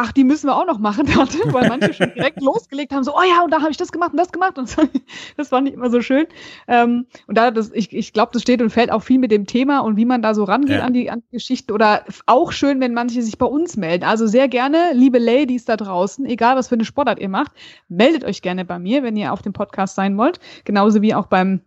ach, die müssen wir auch noch machen hatte, weil manche schon direkt losgelegt haben, so, oh ja, und da habe ich das gemacht und das gemacht und so. das fand ich immer so schön. Ähm, und da, das, ich, ich glaube, das steht und fällt auch viel mit dem Thema und wie man da so rangeht ja. an, die, an die Geschichte oder auch schön, wenn manche sich bei uns melden. Also sehr gerne, liebe Ladies da draußen, egal was für eine Sportart ihr macht, meldet euch gerne bei mir, wenn ihr auf dem Podcast sein wollt, genauso wie auch beim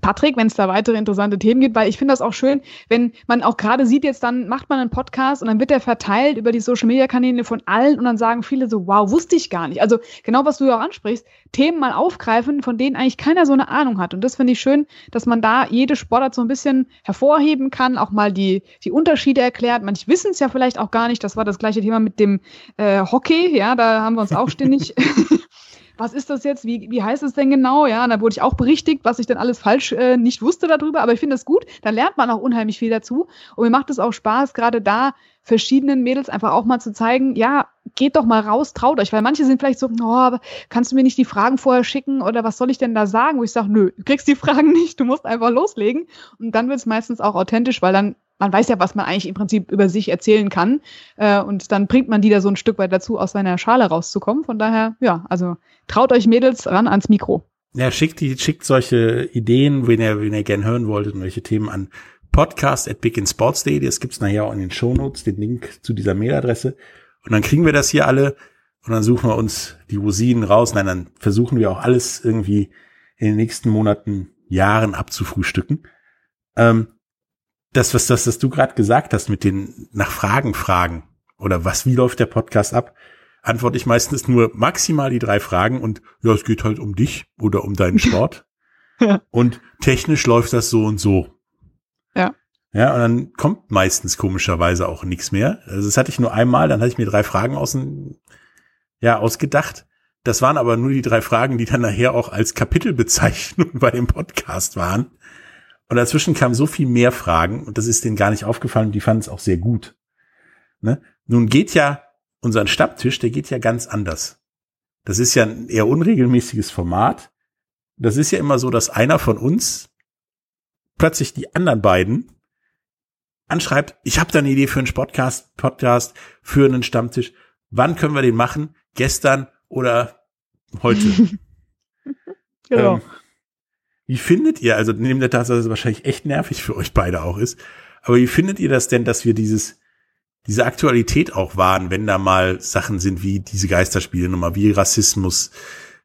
Patrick, wenn es da weitere interessante Themen gibt, weil ich finde das auch schön, wenn man auch gerade sieht, jetzt dann macht man einen Podcast und dann wird der verteilt über die Social Media Kanäle von allen und dann sagen viele so, wow, wusste ich gar nicht. Also genau, was du ja auch ansprichst, Themen mal aufgreifen, von denen eigentlich keiner so eine Ahnung hat. Und das finde ich schön, dass man da jede Sportart so ein bisschen hervorheben kann, auch mal die, die Unterschiede erklärt. Manche wissen es ja vielleicht auch gar nicht. Das war das gleiche Thema mit dem äh, Hockey. Ja, da haben wir uns auch ständig was ist das jetzt, wie, wie heißt es denn genau? Ja, und da wurde ich auch berichtigt, was ich denn alles falsch äh, nicht wusste darüber, aber ich finde das gut, da lernt man auch unheimlich viel dazu. Und mir macht es auch Spaß, gerade da verschiedenen Mädels einfach auch mal zu zeigen, ja, geht doch mal raus, traut euch, weil manche sind vielleicht so, oh, kannst du mir nicht die Fragen vorher schicken oder was soll ich denn da sagen? Wo ich sage, nö, du kriegst die Fragen nicht, du musst einfach loslegen. Und dann wird es meistens auch authentisch, weil dann man weiß ja, was man eigentlich im Prinzip über sich erzählen kann. Äh, und dann bringt man die da so ein Stück weit dazu, aus seiner Schale rauszukommen. Von daher, ja, also traut euch Mädels ran ans Mikro. Ja, schickt die, schickt solche Ideen, wenn ihr, wenn ihr gern hören wolltet und welche Themen an podcast at biginsports.de. Das gibt's nachher auch in den Shownotes, den Link zu dieser Mailadresse. Und dann kriegen wir das hier alle und dann suchen wir uns die Rosinen raus. Nein, dann versuchen wir auch alles irgendwie in den nächsten Monaten, Jahren abzufrühstücken. Ähm, das, was das, was du gerade gesagt hast mit den nach Fragen fragen oder was, wie läuft der Podcast ab, antworte ich meistens nur maximal die drei Fragen und ja, es geht halt um dich oder um deinen Sport. Und technisch läuft das so und so. Ja. Ja, und dann kommt meistens komischerweise auch nichts mehr. Also das hatte ich nur einmal, dann hatte ich mir drei Fragen aus, ja, ausgedacht. Das waren aber nur die drei Fragen, die dann nachher auch als Kapitelbezeichnung bei dem Podcast waren. Und dazwischen kamen so viel mehr Fragen und das ist denen gar nicht aufgefallen und die fanden es auch sehr gut. Ne? Nun geht ja unser Stammtisch, der geht ja ganz anders. Das ist ja ein eher unregelmäßiges Format. Das ist ja immer so, dass einer von uns plötzlich die anderen beiden anschreibt, ich habe da eine Idee für einen Podcast, Podcast, für einen Stammtisch. Wann können wir den machen? Gestern oder heute? genau. Ähm, wie findet ihr, also neben der Tatsache, dass es wahrscheinlich echt nervig für euch beide auch ist, Aber wie findet ihr das denn, dass wir dieses, diese Aktualität auch wahren, wenn da mal Sachen sind wie diese Geisterspiele nochmal, wie Rassismus,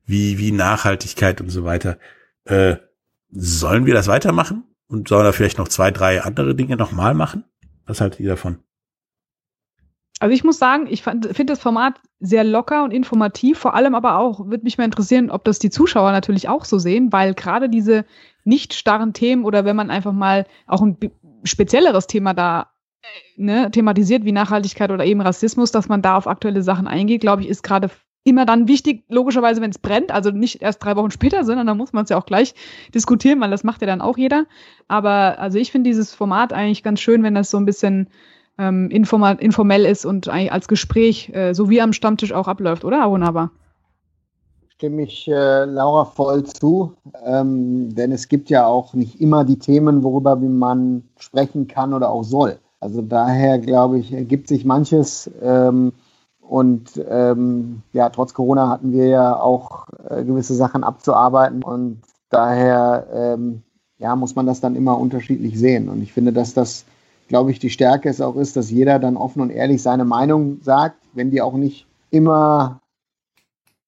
wie, wie Nachhaltigkeit und so weiter. Äh, sollen wir das weitermachen? Und sollen da vielleicht noch zwei, drei andere Dinge nochmal machen? Was haltet ihr davon? Also ich muss sagen, ich finde das Format sehr locker und informativ. Vor allem aber auch, würde mich mal interessieren, ob das die Zuschauer natürlich auch so sehen, weil gerade diese nicht starren Themen oder wenn man einfach mal auch ein spezielleres Thema da äh, ne, thematisiert, wie Nachhaltigkeit oder eben Rassismus, dass man da auf aktuelle Sachen eingeht, glaube ich, ist gerade immer dann wichtig, logischerweise, wenn es brennt, also nicht erst drei Wochen später, sondern da muss man es ja auch gleich diskutieren, weil das macht ja dann auch jeder. Aber also ich finde dieses Format eigentlich ganz schön, wenn das so ein bisschen ähm, informell ist und eigentlich als Gespräch, äh, so wie am Stammtisch auch abläuft, oder, Wunderbar? Stimme ich äh, Laura voll zu, ähm, denn es gibt ja auch nicht immer die Themen, worüber man sprechen kann oder auch soll. Also daher glaube ich, ergibt sich manches. Ähm, und ähm, ja, trotz Corona hatten wir ja auch äh, gewisse Sachen abzuarbeiten und daher ähm, ja, muss man das dann immer unterschiedlich sehen. Und ich finde, dass das glaube ich, die Stärke es auch ist, dass jeder dann offen und ehrlich seine Meinung sagt, wenn die auch nicht immer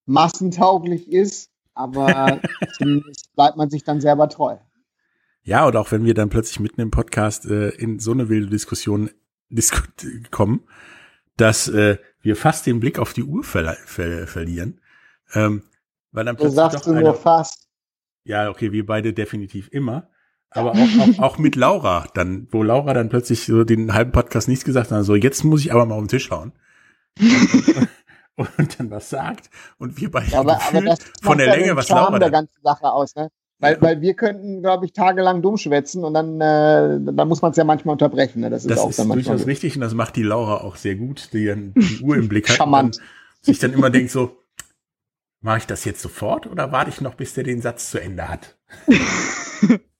massentauglich ist, aber zumindest bleibt man sich dann selber treu. Ja, und auch wenn wir dann plötzlich mitten im Podcast äh, in so eine wilde Diskussion disku kommen, dass äh, wir fast den Blick auf die Uhr ver ver verlieren. Ähm, weil dann plötzlich du sagst du nur fast. Ja, okay, wir beide definitiv immer aber auch, auch, auch mit Laura dann, wo Laura dann plötzlich so den halben Podcast nichts gesagt hat, so jetzt muss ich aber mal auf den Tisch hauen. Und, und dann was sagt und wir beide aber, aber von der Länge, was Laura der ganzen Sache aus, ne? Weil, weil wir könnten, glaube ich, tagelang dumm schwätzen und dann, äh, dann muss man es ja manchmal unterbrechen. Ne? Das ist, das auch ist dann durchaus gut. richtig und das macht die Laura auch sehr gut, die dann die Uhr im Blick hat Charmant. und sich dann immer denkt so, mache ich das jetzt sofort oder warte ich noch, bis der den Satz zu Ende hat?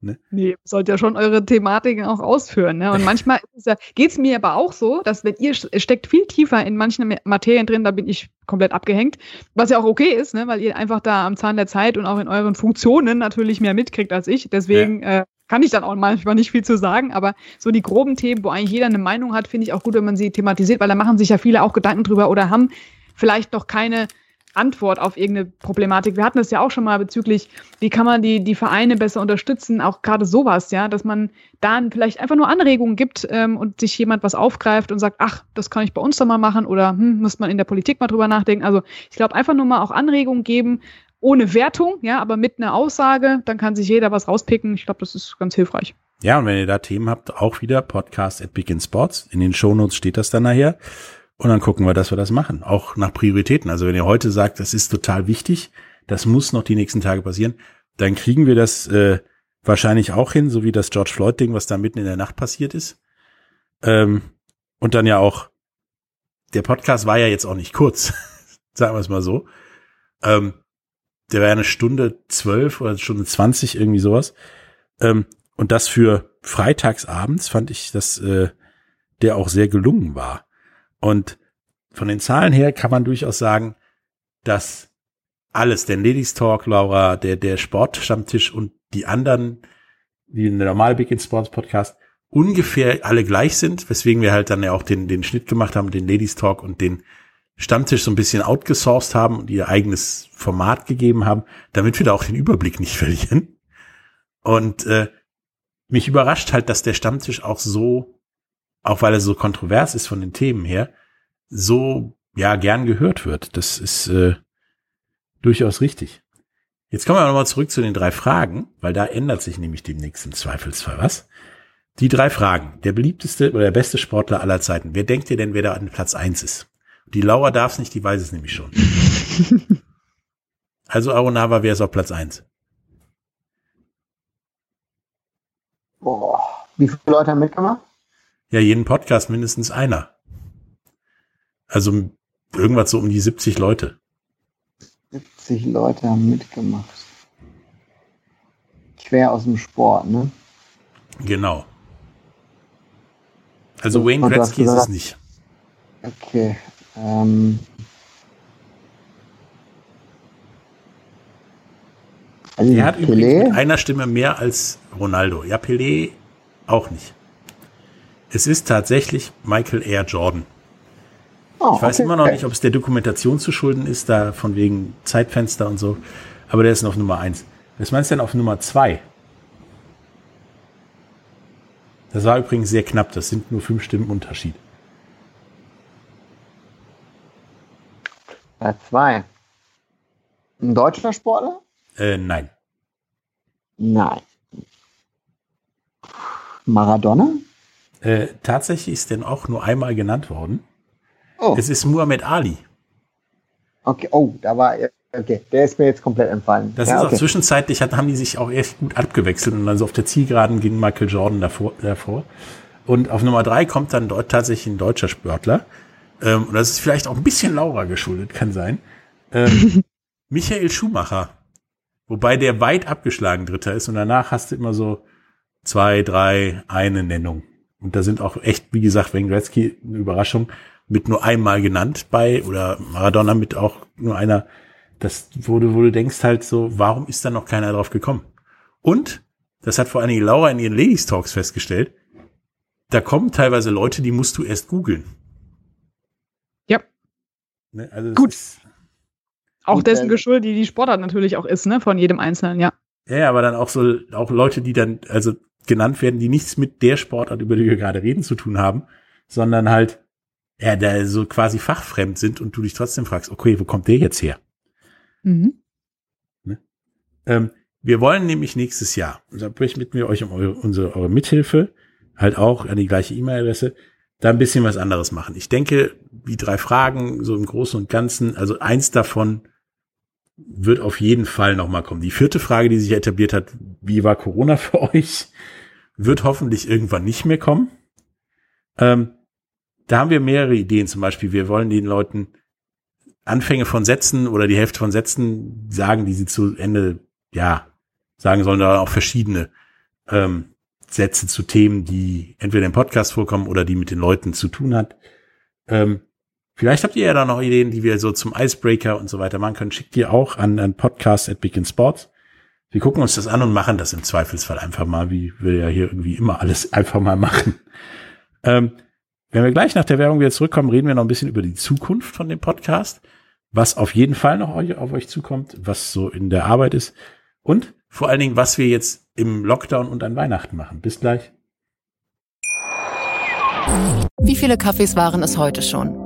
Ne? Nee, sollt ja schon eure Thematiken auch ausführen. Ne? Und manchmal ja, geht es mir aber auch so, dass wenn ihr steckt viel tiefer in manchen Materien drin, da bin ich komplett abgehängt, was ja auch okay ist, ne? weil ihr einfach da am Zahn der Zeit und auch in euren Funktionen natürlich mehr mitkriegt als ich. Deswegen ja. äh, kann ich dann auch manchmal nicht viel zu sagen, aber so die groben Themen, wo eigentlich jeder eine Meinung hat, finde ich auch gut, wenn man sie thematisiert, weil da machen sich ja viele auch Gedanken drüber oder haben vielleicht noch keine Antwort auf irgendeine Problematik. Wir hatten das ja auch schon mal bezüglich, wie kann man die, die Vereine besser unterstützen, auch gerade sowas, ja, dass man dann vielleicht einfach nur Anregungen gibt ähm, und sich jemand was aufgreift und sagt, ach, das kann ich bei uns doch mal machen oder hm, muss man in der Politik mal drüber nachdenken. Also ich glaube, einfach nur mal auch Anregungen geben, ohne Wertung, ja, aber mit einer Aussage, dann kann sich jeder was rauspicken. Ich glaube, das ist ganz hilfreich. Ja, und wenn ihr da Themen habt, auch wieder Podcast at Begin Sports. In den Shownotes steht das dann nachher. Und dann gucken wir, dass wir das machen. Auch nach Prioritäten. Also wenn ihr heute sagt, das ist total wichtig, das muss noch die nächsten Tage passieren, dann kriegen wir das äh, wahrscheinlich auch hin, so wie das George Floyd-Ding, was da mitten in der Nacht passiert ist. Ähm, und dann ja auch, der Podcast war ja jetzt auch nicht kurz, sagen wir es mal so. Ähm, der war ja eine Stunde zwölf oder eine Stunde zwanzig, irgendwie sowas. Ähm, und das für freitagsabends fand ich, dass äh, der auch sehr gelungen war. Und von den Zahlen her kann man durchaus sagen, dass alles, der Ladies Talk, Laura, der, der Sportstammtisch und die anderen, die normale Big in Sports Podcast, ungefähr alle gleich sind, weswegen wir halt dann ja auch den, den Schnitt gemacht haben, den Ladies Talk und den Stammtisch so ein bisschen outgesourced haben und ihr eigenes Format gegeben haben, damit wir da auch den Überblick nicht verlieren. Und äh, mich überrascht halt, dass der Stammtisch auch so auch weil er so kontrovers ist von den Themen her, so ja gern gehört wird. Das ist äh, durchaus richtig. Jetzt kommen wir nochmal zurück zu den drei Fragen, weil da ändert sich nämlich demnächst im Zweifelsfall was. Die drei Fragen. Der beliebteste oder der beste Sportler aller Zeiten. Wer denkt ihr denn, wer da an Platz eins ist? Die Laura darf es nicht, die weiß es nämlich schon. also Aronava, wer ist auf Platz eins? Boah, wie viele Leute haben mitgemacht? Ja jeden Podcast mindestens einer. Also irgendwas so um die 70 Leute. 70 Leute haben mitgemacht. Quer aus dem Sport, ne? Genau. Also so, Wayne Gretzky ist es nicht. Okay. Ähm, also er hat Pelé? übrigens mit einer Stimme mehr als Ronaldo. Ja, Pelé Auch nicht. Es ist tatsächlich Michael Air Jordan. Oh, ich weiß okay. immer noch nicht, ob es der Dokumentation zu schulden ist, da von wegen Zeitfenster und so. Aber der ist noch Nummer eins. Was meinst du denn auf Nummer zwei? Das war übrigens sehr knapp. Das sind nur fünf Stimmen Unterschied. Platz zwei. Ein deutscher Sportler? Äh, nein. Nein. Maradona? Äh, tatsächlich ist denn auch nur einmal genannt worden. Oh. Es ist Muhammad Ali. Okay, oh, da war. Okay, der ist mir jetzt komplett entfallen. Das ja, ist okay. auch zwischenzeitlich, hat, haben die sich auch echt gut abgewechselt und dann so auf der Zielgeraden ging Michael Jordan davor. davor. Und auf Nummer drei kommt dann dort tatsächlich ein deutscher Sportler. Ähm, und das ist vielleicht auch ein bisschen Laura geschuldet, kann sein. Ähm, Michael Schumacher. Wobei der weit abgeschlagen Dritter ist und danach hast du immer so zwei, drei, eine Nennung. Und da sind auch echt, wie gesagt, Wayne Gretzky eine Überraschung mit nur einmal genannt bei oder Maradona mit auch nur einer das wurde, wo du denkst halt so, warum ist da noch keiner drauf gekommen? Und, das hat vor allen Dingen Laura in ihren Ladies Talks festgestellt, da kommen teilweise Leute, die musst du erst googeln. Ja. Ne, also Gut. auch dessen Geschuld, die die Sportart natürlich auch ist, ne, von jedem Einzelnen, ja. Ja, aber dann auch so, auch Leute, die dann, also genannt werden, die nichts mit der Sportart, über die wir gerade reden, zu tun haben, sondern halt, ja, da so quasi fachfremd sind und du dich trotzdem fragst, okay, wo kommt der jetzt her? Mhm. Ne? Ähm, wir wollen nämlich nächstes Jahr, da bitten wir euch um eure, unsere, eure Mithilfe, halt auch an die gleiche E-Mail-Adresse, da ein bisschen was anderes machen. Ich denke, die drei Fragen, so im Großen und Ganzen, also eins davon wird auf jeden Fall nochmal kommen. Die vierte Frage, die sich etabliert hat, wie war Corona für euch, wird hoffentlich irgendwann nicht mehr kommen. Ähm, da haben wir mehrere Ideen. Zum Beispiel, wir wollen den Leuten Anfänge von Sätzen oder die Hälfte von Sätzen sagen, die sie zu Ende, ja, sagen sollen, da auch verschiedene ähm, Sätze zu Themen, die entweder im Podcast vorkommen oder die mit den Leuten zu tun hat. Ähm, vielleicht habt ihr ja da noch Ideen, die wir so zum Icebreaker und so weiter machen können. Schickt ihr auch an, an Podcast at Big Sports. Wir gucken uns das an und machen das im Zweifelsfall einfach mal, wie wir ja hier irgendwie immer alles einfach mal machen. Ähm, wenn wir gleich nach der Werbung wieder zurückkommen, reden wir noch ein bisschen über die Zukunft von dem Podcast was auf jeden Fall noch auf euch zukommt, was so in der Arbeit ist und vor allen Dingen, was wir jetzt im Lockdown und an Weihnachten machen. Bis gleich. Wie viele Kaffees waren es heute schon?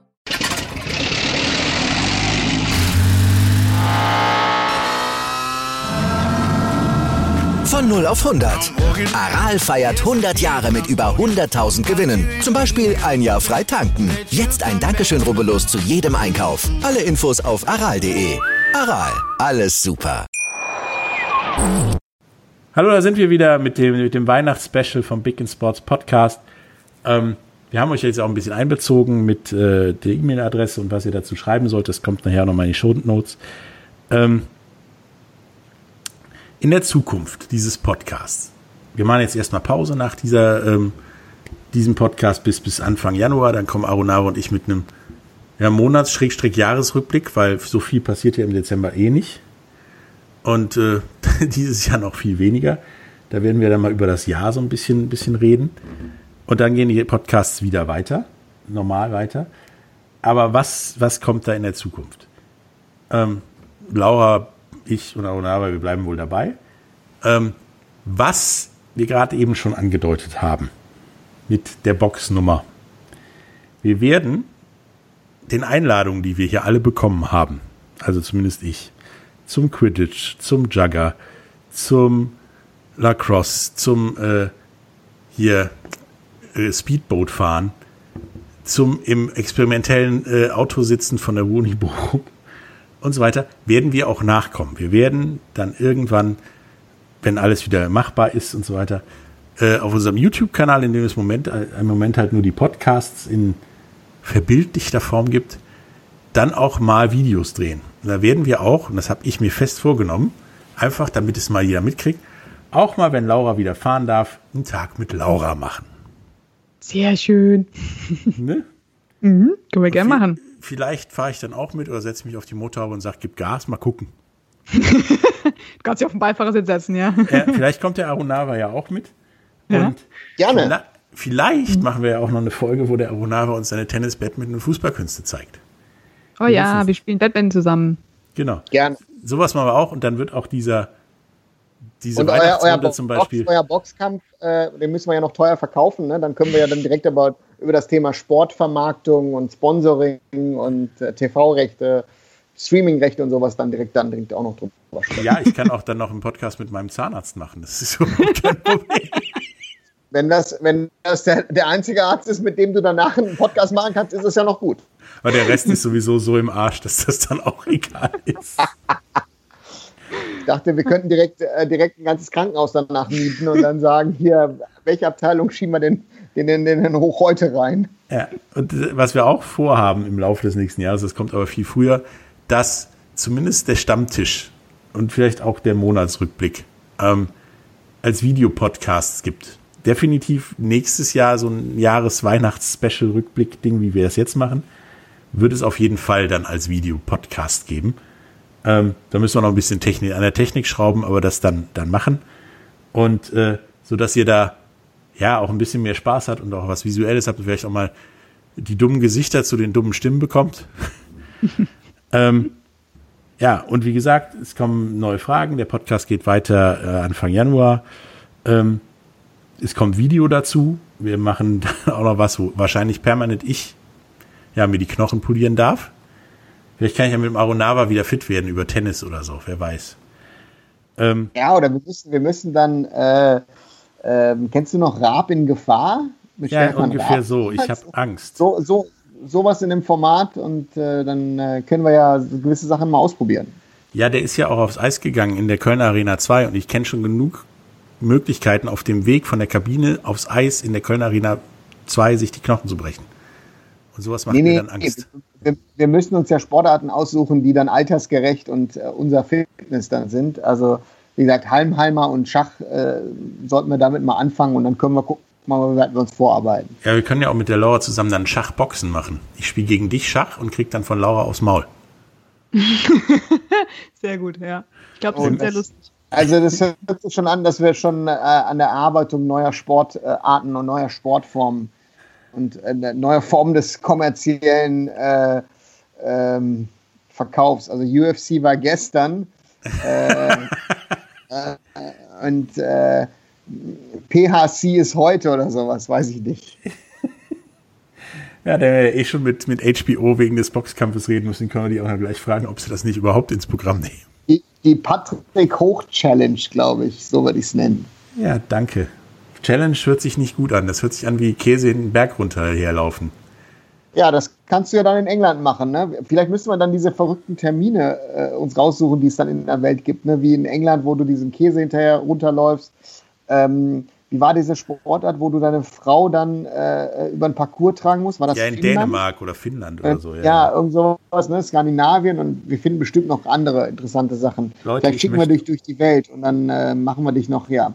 0 auf 100. Aral feiert 100 Jahre mit über 100.000 Gewinnen. Zum Beispiel ein Jahr frei tanken. Jetzt ein Dankeschön, rubbellos zu jedem Einkauf. Alle Infos auf aral.de. Aral, alles super. Hallo, da sind wir wieder mit dem, mit dem Weihnachtsspecial vom Big in Sports Podcast. Ähm, wir haben euch jetzt auch ein bisschen einbezogen mit äh, der E-Mail-Adresse und was ihr dazu schreiben sollt. Das kommt nachher nochmal in die Show Notes. Ähm, in der Zukunft dieses Podcasts. Wir machen jetzt erstmal Pause nach dieser, ähm, diesem Podcast bis, bis Anfang Januar. Dann kommen Arunaro und ich mit einem ja, Monats-Jahresrückblick, weil so viel passiert ja im Dezember eh nicht. Und äh, dieses Jahr noch viel weniger. Da werden wir dann mal über das Jahr so ein bisschen, ein bisschen reden. Und dann gehen die Podcasts wieder weiter, normal weiter. Aber was, was kommt da in der Zukunft? Ähm, Laura ich und Arunava, wir bleiben wohl dabei. Ähm, was wir gerade eben schon angedeutet haben mit der Boxnummer. Wir werden den Einladungen, die wir hier alle bekommen haben, also zumindest ich, zum Quidditch, zum Jugger, zum Lacrosse, zum äh, hier äh, Speedboat fahren, zum im experimentellen äh, Auto sitzen von der Bochum und so weiter, werden wir auch nachkommen. Wir werden dann irgendwann, wenn alles wieder machbar ist und so weiter, äh, auf unserem YouTube-Kanal, in dem es Moment, äh, im Moment halt nur die Podcasts in verbildlichter Form gibt, dann auch mal Videos drehen. Und da werden wir auch, und das habe ich mir fest vorgenommen, einfach damit es mal jeder mitkriegt, auch mal, wenn Laura wieder fahren darf, einen Tag mit Laura machen. Sehr schön. Ne? Mhm, können wir gerne machen. Vielleicht fahre ich dann auch mit oder setze mich auf die Motorhaube und sage, gib Gas, mal gucken. Du kannst dich auf den Beifahrersitz setzen, ja. Ja, vielleicht kommt der Arunava ja auch mit. Ja. Und Gerne. Vielleicht, vielleicht machen wir ja auch noch eine Folge, wo der Arunava uns seine Tennis, Badminton und Fußballkünste zeigt. Oh ja, wir spielen Badminton zusammen. Genau. Gerne. Sowas machen wir auch und dann wird auch dieser diese Und euer, euer, Box, zum Beispiel. euer Boxkampf, äh, den müssen wir ja noch teuer verkaufen. Ne? Dann können wir ja dann direkt aber über das Thema Sportvermarktung und Sponsoring und äh, TV-Rechte, Streaming-Rechte und sowas dann direkt dann direkt auch noch drüber sprechen. Ja, ich kann auch dann noch einen Podcast mit meinem Zahnarzt machen. Das ist überhaupt kein Problem. Wenn das, wenn das der, der einzige Arzt ist, mit dem du danach einen Podcast machen kannst, ist es ja noch gut. Aber der Rest ist sowieso so im Arsch, dass das dann auch egal ist. Ich dachte, wir könnten direkt, äh, direkt ein ganzes Krankenhaus danach mieten und dann sagen, hier, welche Abteilung schieben wir den, den, den, den Herrn Hoch heute rein? Ja, und äh, was wir auch vorhaben im Laufe des nächsten Jahres, das kommt aber viel früher, dass zumindest der Stammtisch und vielleicht auch der Monatsrückblick ähm, als Videopodcasts gibt. Definitiv nächstes Jahr so ein Jahres-Weihnachts-Special-Rückblick-Ding, wie wir es jetzt machen, wird es auf jeden Fall dann als Videopodcast geben. Ähm, da müssen wir noch ein bisschen Technik, an der Technik schrauben, aber das dann, dann machen. Und äh, so dass ihr da ja auch ein bisschen mehr Spaß habt und auch was Visuelles habt und vielleicht auch mal die dummen Gesichter zu den dummen Stimmen bekommt. ähm, ja, und wie gesagt, es kommen neue Fragen. Der Podcast geht weiter äh, Anfang Januar. Ähm, es kommt Video dazu. Wir machen auch noch was, wo wahrscheinlich permanent ich ja, mir die Knochen polieren darf. Vielleicht kann ich ja mit dem Arunava wieder fit werden über Tennis oder so, wer weiß. Ähm, Ja, oder wir müssen, wir müssen dann, äh, ähm, kennst du noch Raab in Gefahr? Mit ja, Stefan ungefähr Raab? so. Ich habe Angst. So, so, sowas in dem Format und äh, dann äh, können wir ja gewisse Sachen mal ausprobieren. Ja, der ist ja auch aufs Eis gegangen in der Kölner Arena 2 und ich kenne schon genug Möglichkeiten auf dem Weg von der Kabine aufs Eis in der Kölner Arena 2 sich die Knochen zu brechen. Und sowas macht mir dann Angst. Wir, wir müssen uns ja Sportarten aussuchen, die dann altersgerecht und äh, unser Fitness dann sind. Also wie gesagt, Halmheimer und Schach äh, sollten wir damit mal anfangen und dann können wir gucken, mal, wir uns vorarbeiten. Ja, wir können ja auch mit der Laura zusammen dann Schachboxen machen. Ich spiele gegen dich Schach und krieg dann von Laura aufs Maul. Sehr gut, ja. Ich glaube, das Und ist sehr lustig. Also das hört sich schon an, dass wir schon äh, an der Erarbeitung neuer Sportarten und neuer Sportformen und äh, neuer Formen des kommerziellen äh, ähm, Verkaufs. Also UFC war gestern äh, äh, und äh, PHC ist heute oder sowas, weiß ich nicht. Ja, der ja eh schon mit, mit HBO wegen des Boxkampfes reden müssen, können wir die auch mal gleich fragen, ob sie das nicht überhaupt ins Programm nehmen. Die, die Patrick Hoch Challenge, glaube ich, so würde ich es nennen. Ja, danke. Challenge hört sich nicht gut an. Das hört sich an wie Käse den Berg runter herlaufen. Ja, das kannst du ja dann in England machen. Ne? Vielleicht müsste man dann diese verrückten Termine äh, uns raussuchen, die es dann in der Welt gibt. Ne? Wie in England, wo du diesen Käse hinterher runterläufst. Ähm, wie war diese Sportart, wo du deine Frau dann äh, über den Parcours tragen musst? War das Ja, in Finnland? Dänemark oder Finnland Äh, oder so. Ja, ja, irgend sowas, ne? Skandinavien und wir finden bestimmt noch andere interessante Sachen. Leute, Vielleicht ich schicken wir dich durch die Welt und dann äh, machen wir dich noch, ja.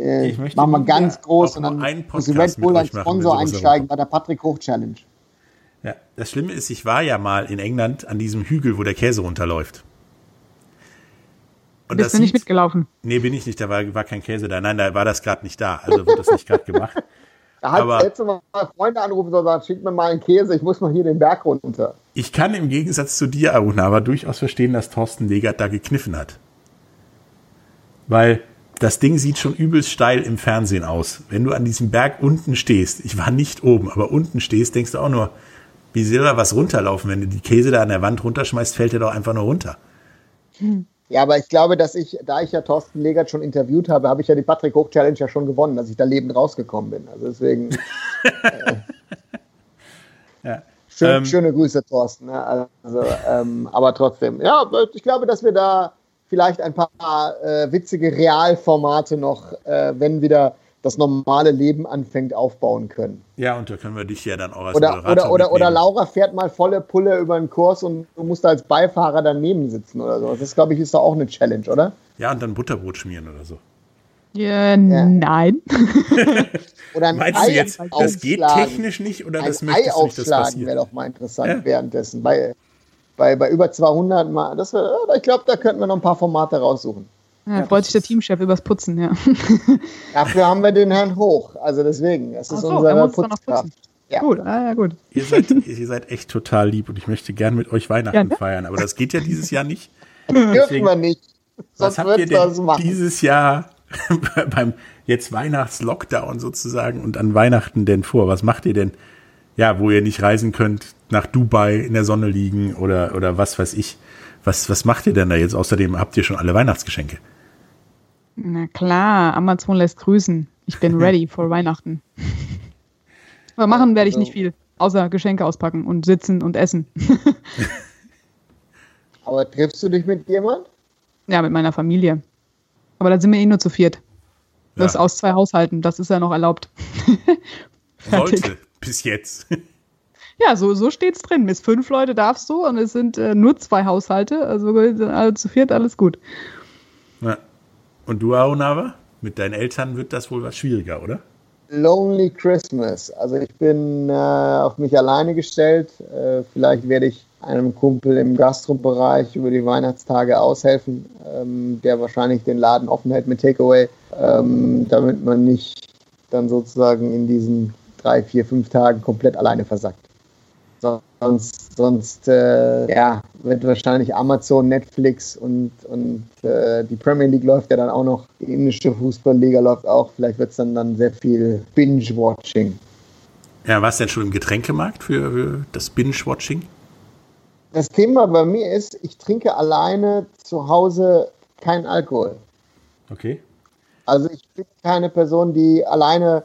Äh, Ich möchte machen wir ja ganz groß und dann muss Red Bull als machen, Sponsor einsteigen bei der Patrick Hoch Challenge. Ja, das Schlimme ist, ich war ja mal in England an diesem Hügel, wo der Käse runterläuft. Und Bist du nicht sieht- mitgelaufen? Nee, bin ich nicht, da war, war kein Käse da. Nein, da war das gerade nicht da. Also wird das nicht gerade gemacht. Da hat Aber- letzte Mal Freunde anrufen und sagen, schick mir mal einen Käse, ich muss mal hier den Berg runter. Ich kann im Gegensatz zu dir, Aruna, aber durchaus verstehen, dass Thorsten Legert da gekniffen hat. Weil das Ding sieht schon übelst steil im Fernsehen aus. Wenn du an diesem Berg unten stehst, ich war nicht oben, aber unten stehst, denkst du auch nur, wie soll da was runterlaufen? Wenn du die Käse da an der Wand runterschmeißt, fällt der doch einfach nur runter. Ja, aber ich glaube, dass ich, da ich ja Thorsten Legert schon interviewt habe, habe ich ja die Patrick Hoch Challenge ja schon gewonnen, dass ich da lebend rausgekommen bin. Also deswegen. Ja. Schön, Ähm, schöne Grüße, Thorsten. Ne? Also, ähm, aber trotzdem, ja, ich glaube, dass wir da vielleicht ein paar äh, witzige Realformate noch, äh, wenn wieder das normale Leben anfängt aufbauen können. Ja, und da können wir dich ja dann auch als Oder, Moderator oder, oder, oder. Laura fährt mal volle Pulle über den Kurs und du musst als Beifahrer daneben sitzen oder so. Das, glaube ich, ist doch auch eine Challenge, oder? Ja, und dann Butterbrot schmieren oder so. Ja, Nein. Oder ein Meinst Ei du jetzt, das geht technisch nicht oder Ein das Ei möchtest du nicht, dass aufschlagen wäre doch mal interessant Ja. währenddessen. Bei, bei, bei über 200 Mal. Das ich glaube, da könnten wir noch ein paar Formate raussuchen. Ja, freut sich der Teamchef übers Putzen, ja. Dafür haben wir den Herrn Hoch. Also deswegen, das ist so, er unsere muss dann noch Putzkraft. putzen. Ja. Gut, ah, ja, gut. Ihr seid, ihr seid echt total lieb und ich möchte gern mit euch Weihnachten Ja, ne? feiern, aber das geht ja dieses Jahr nicht. Dürfen Deswegen- wir nicht. Was Sonst habt ihr wird das denn machen. dieses Jahr beim jetzt Weihnachtslockdown sozusagen und an Weihnachten denn vor? Was macht ihr denn? Ja, wo ihr nicht reisen könnt, nach Dubai in der Sonne liegen oder, oder was weiß ich. Was, was macht ihr denn da jetzt? Außerdem habt ihr schon alle Weihnachtsgeschenke. Na klar, Amazon lässt grüßen. Ich bin ready for Weihnachten. Aber machen werde ich also- nicht viel, außer Geschenke auspacken und sitzen und essen. Aber triffst du dich mit jemand? Ja, mit meiner Familie. Aber da sind wir eh nur zu viert. Das Ja. aus zwei Haushalten, das ist ja noch erlaubt. Sollte, bis jetzt. Ja, so, so steht's drin. Bis fünf Leute darfst du und es sind äh, nur zwei Haushalte. Also sind alle zu viert, alles gut. Ja. Und du, Aonava? Mit deinen Eltern wird das wohl was schwieriger, oder? Lonely Christmas. Also ich bin äh, auf mich alleine gestellt. Äh, vielleicht werde ich einem Kumpel im Gastrobereich über die Weihnachtstage aushelfen, ähm, der wahrscheinlich den Laden offen hält mit Takeaway, ähm, damit man nicht dann sozusagen in diesen drei, vier, fünf Tagen komplett alleine versackt. Sonst, sonst äh, ja, wird wahrscheinlich Amazon, Netflix und, und äh, die Premier League läuft ja dann auch noch, die indische Fußballliga läuft auch. Vielleicht wird es dann, dann sehr viel Binge-Watching. Ja, warst du denn schon im Getränkemarkt für, für das Binge-Watching? Das Thema bei mir ist, ich trinke alleine zu Hause keinen Alkohol. Okay. Also ich bin keine Person, die alleine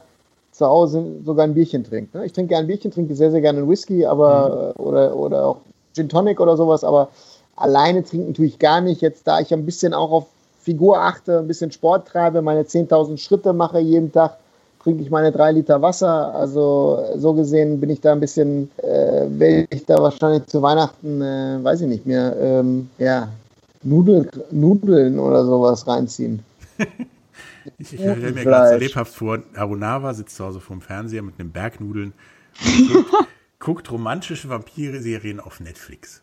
zu Hause sogar ein Bierchen trinkt. ne? Ich trinke gerne ein Bierchen, trinke sehr, sehr gerne einen Whisky, aber oder, oder auch Gin Tonic oder sowas, aber alleine trinken tue ich gar nicht. Jetzt, da ich ein bisschen auch auf Figur achte, ein bisschen Sport treibe, meine 10.000 Schritte mache jeden Tag, trinke ich meine drei Liter Wasser. Also so gesehen bin ich da ein bisschen, äh, werde ich da wahrscheinlich zu Weihnachten, äh, weiß ich nicht mehr, ähm, ja, Nudel, Nudeln oder sowas reinziehen. Ich, ich stelle mir gerade so lebhaft vor, Arunava sitzt zu Hause vorm Fernseher mit einem Berg Nudeln und guckt, guckt romantische Vampire-Serien auf Netflix.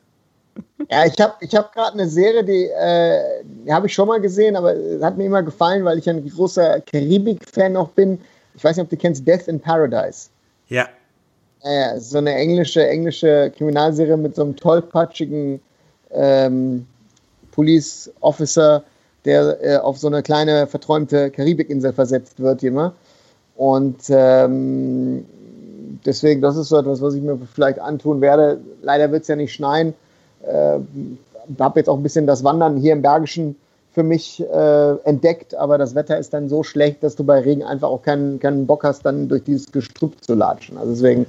Ja, ich habe ich hab gerade eine Serie, die, äh, die habe ich schon mal gesehen, aber hat mir immer gefallen, weil ich ein großer Karibik-Fan auch bin. Ich weiß nicht, ob du kennst Death in Paradise. Ja, Äh, so eine englische, englische Kriminalserie mit so einem tollpatschigen ähm, Police Officer, der äh, auf so eine kleine verträumte Karibikinsel versetzt wird immer. Und ähm, deswegen, das ist so etwas, was ich mir vielleicht antun werde. Leider wird es ja nicht schneien. Äh, habe jetzt auch ein bisschen das Wandern hier im Bergischen für mich äh, entdeckt, aber das Wetter ist dann so schlecht, dass du bei Regen einfach auch keinen, keinen Bock hast, dann durch dieses Gestrüpp zu latschen. Also deswegen,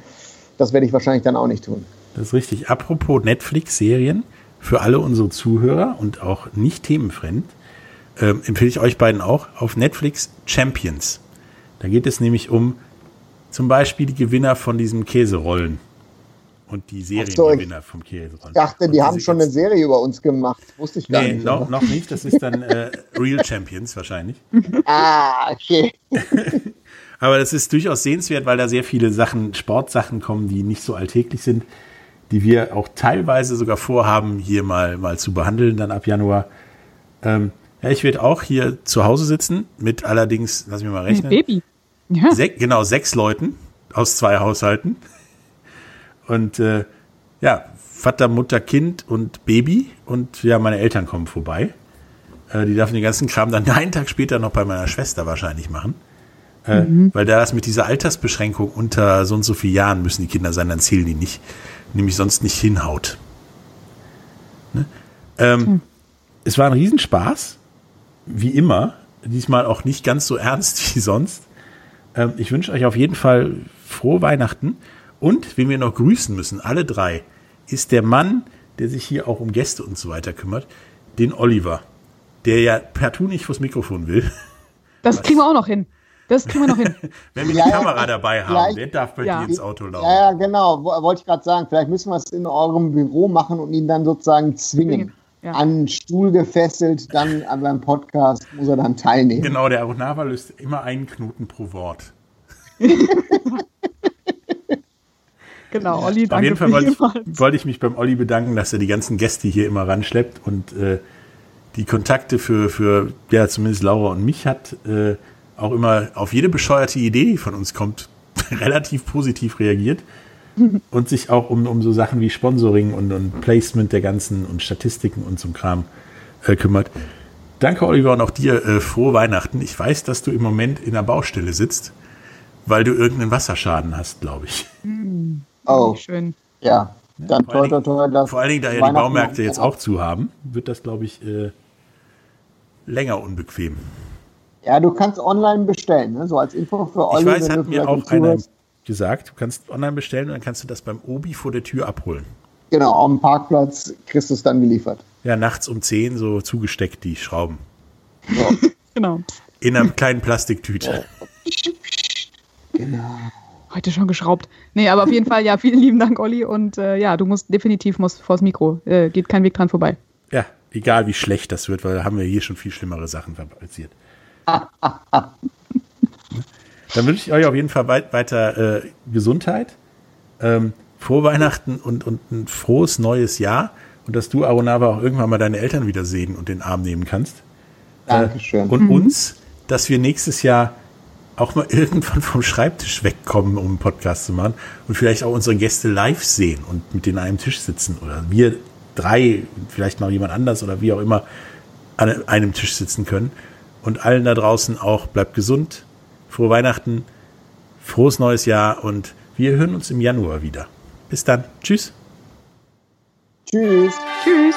das werde ich wahrscheinlich dann auch nicht tun. das ist richtig. Apropos Netflix-Serien, für alle unsere Zuhörer und auch nicht themenfremd, ähm, empfehle ich euch beiden auch auf Netflix Champions. Da geht es nämlich um zum Beispiel die Gewinner von diesem Käserollen und die Seriengewinner vom Käserollen. Ich dachte, die haben schon eine Serie über uns gemacht. Wusste ich gar Nee, nicht. noch, aber- noch nicht. Das ist dann äh, Real Champions wahrscheinlich. Ah, okay. Aber das ist durchaus sehenswert, weil da sehr viele Sachen, Sportsachen kommen, die nicht so alltäglich sind, die wir auch teilweise sogar vorhaben, hier mal, mal zu behandeln, dann ab Januar. Ähm, ja, ich werde auch hier zu Hause sitzen, mit allerdings, lass mich mal Ein rechnen, Baby. Ja. sech, genau sechs Leuten aus zwei Haushalten. Und äh, ja, Vater, Mutter, Kind und Baby. Und ja, meine Eltern kommen vorbei. Äh, die dürfen den ganzen Kram dann einen Tag später noch bei meiner Schwester wahrscheinlich machen. Äh, Weil da das mit dieser Altersbeschränkung unter so und so vielen Jahren müssen die Kinder sein, dann zählen die nicht. Nämlich sonst nicht hinhaut. Ne? Ähm, Es war ein Riesenspaß. Wie immer. Diesmal auch nicht ganz so ernst wie sonst. Ähm, ich wünsche euch auf jeden Fall frohe Weihnachten. Und wen wir noch grüßen müssen, alle drei, ist der Mann, der sich hier auch um Gäste und so weiter kümmert, den Oliver, der ja partout nicht vors Mikrofon will. Das kriegen wir auch noch hin. Das kriegen wir noch hin. Wenn wir die Kamera dabei haben, der darf bei ja. dir ins Auto laufen. Ja, ja, genau. Wo- Wollte ich gerade sagen. Vielleicht müssen wir es in eurem Büro machen und ihn dann sozusagen zwingen. Ja. An einen Stuhl gefesselt, dann an beim Podcast muss er dann teilnehmen. Genau, der Aronava löst immer einen Knoten pro Wort. Genau, Olli, Auf danke jeden Fall wollte ich, wollte ich mich beim Olli bedanken, dass er die ganzen Gäste hier immer ranschleppt und äh, die Kontakte für, für ja, zumindest Laura und mich hat, äh, auch immer auf jede bescheuerte Idee, die von uns kommt, relativ positiv reagiert und sich auch um, um so Sachen wie Sponsoring und, und Placement der ganzen und Statistiken und so ein Kram äh, kümmert. Danke, Oliver, und auch dir äh, frohe Weihnachten. Ich weiß, dass du im Moment in der Baustelle sitzt, weil du irgendeinen Wasserschaden hast, glaube ich. Oh, Schön. ja. Dann Vor allen toi, toi, Vor allen Dingen, da ja die Baumärkte jetzt auch zu haben, wird das, glaube ich, äh, länger unbequem. Ja, du kannst online bestellen, ne? so als Info für Olli. ich weiß, hat mir auch einer zuhörst. Gesagt, du kannst online bestellen und dann kannst du das beim Obi vor der Tür abholen. Genau, dem Parkplatz kriegst du es dann geliefert. Ja, nachts um 10 so zugesteckt, die Schrauben. Genau. In einer kleinen Plastiktüte. Heute schon geschraubt. Nee, aber auf jeden Fall, ja, vielen lieben Dank, Olli. Und äh, ja, du musst definitiv musst vors Mikro. Äh, geht kein Weg dran vorbei. Ja, egal wie schlecht das wird, weil da haben wir hier schon viel schlimmere Sachen fabriziert. Dann wünsche ich euch auf jeden Fall weit, weiter äh, Gesundheit, ähm, frohe Weihnachten und, und ein frohes neues Jahr und dass du, Aronava, auch irgendwann mal deine Eltern wieder sehen und den Arm nehmen kannst. Dankeschön. Und uns, dass wir nächstes Jahr auch mal irgendwann vom Schreibtisch wegkommen, um einen Podcast zu machen und vielleicht auch unsere Gäste live sehen und mit denen an einem Tisch sitzen oder wir drei, vielleicht noch jemand anders oder wie auch immer an einem Tisch sitzen können. Und allen da draußen auch, bleibt gesund, frohe Weihnachten, frohes neues Jahr und wir hören uns im Januar wieder. Bis dann. Tschüss. Tschüss. Tschüss.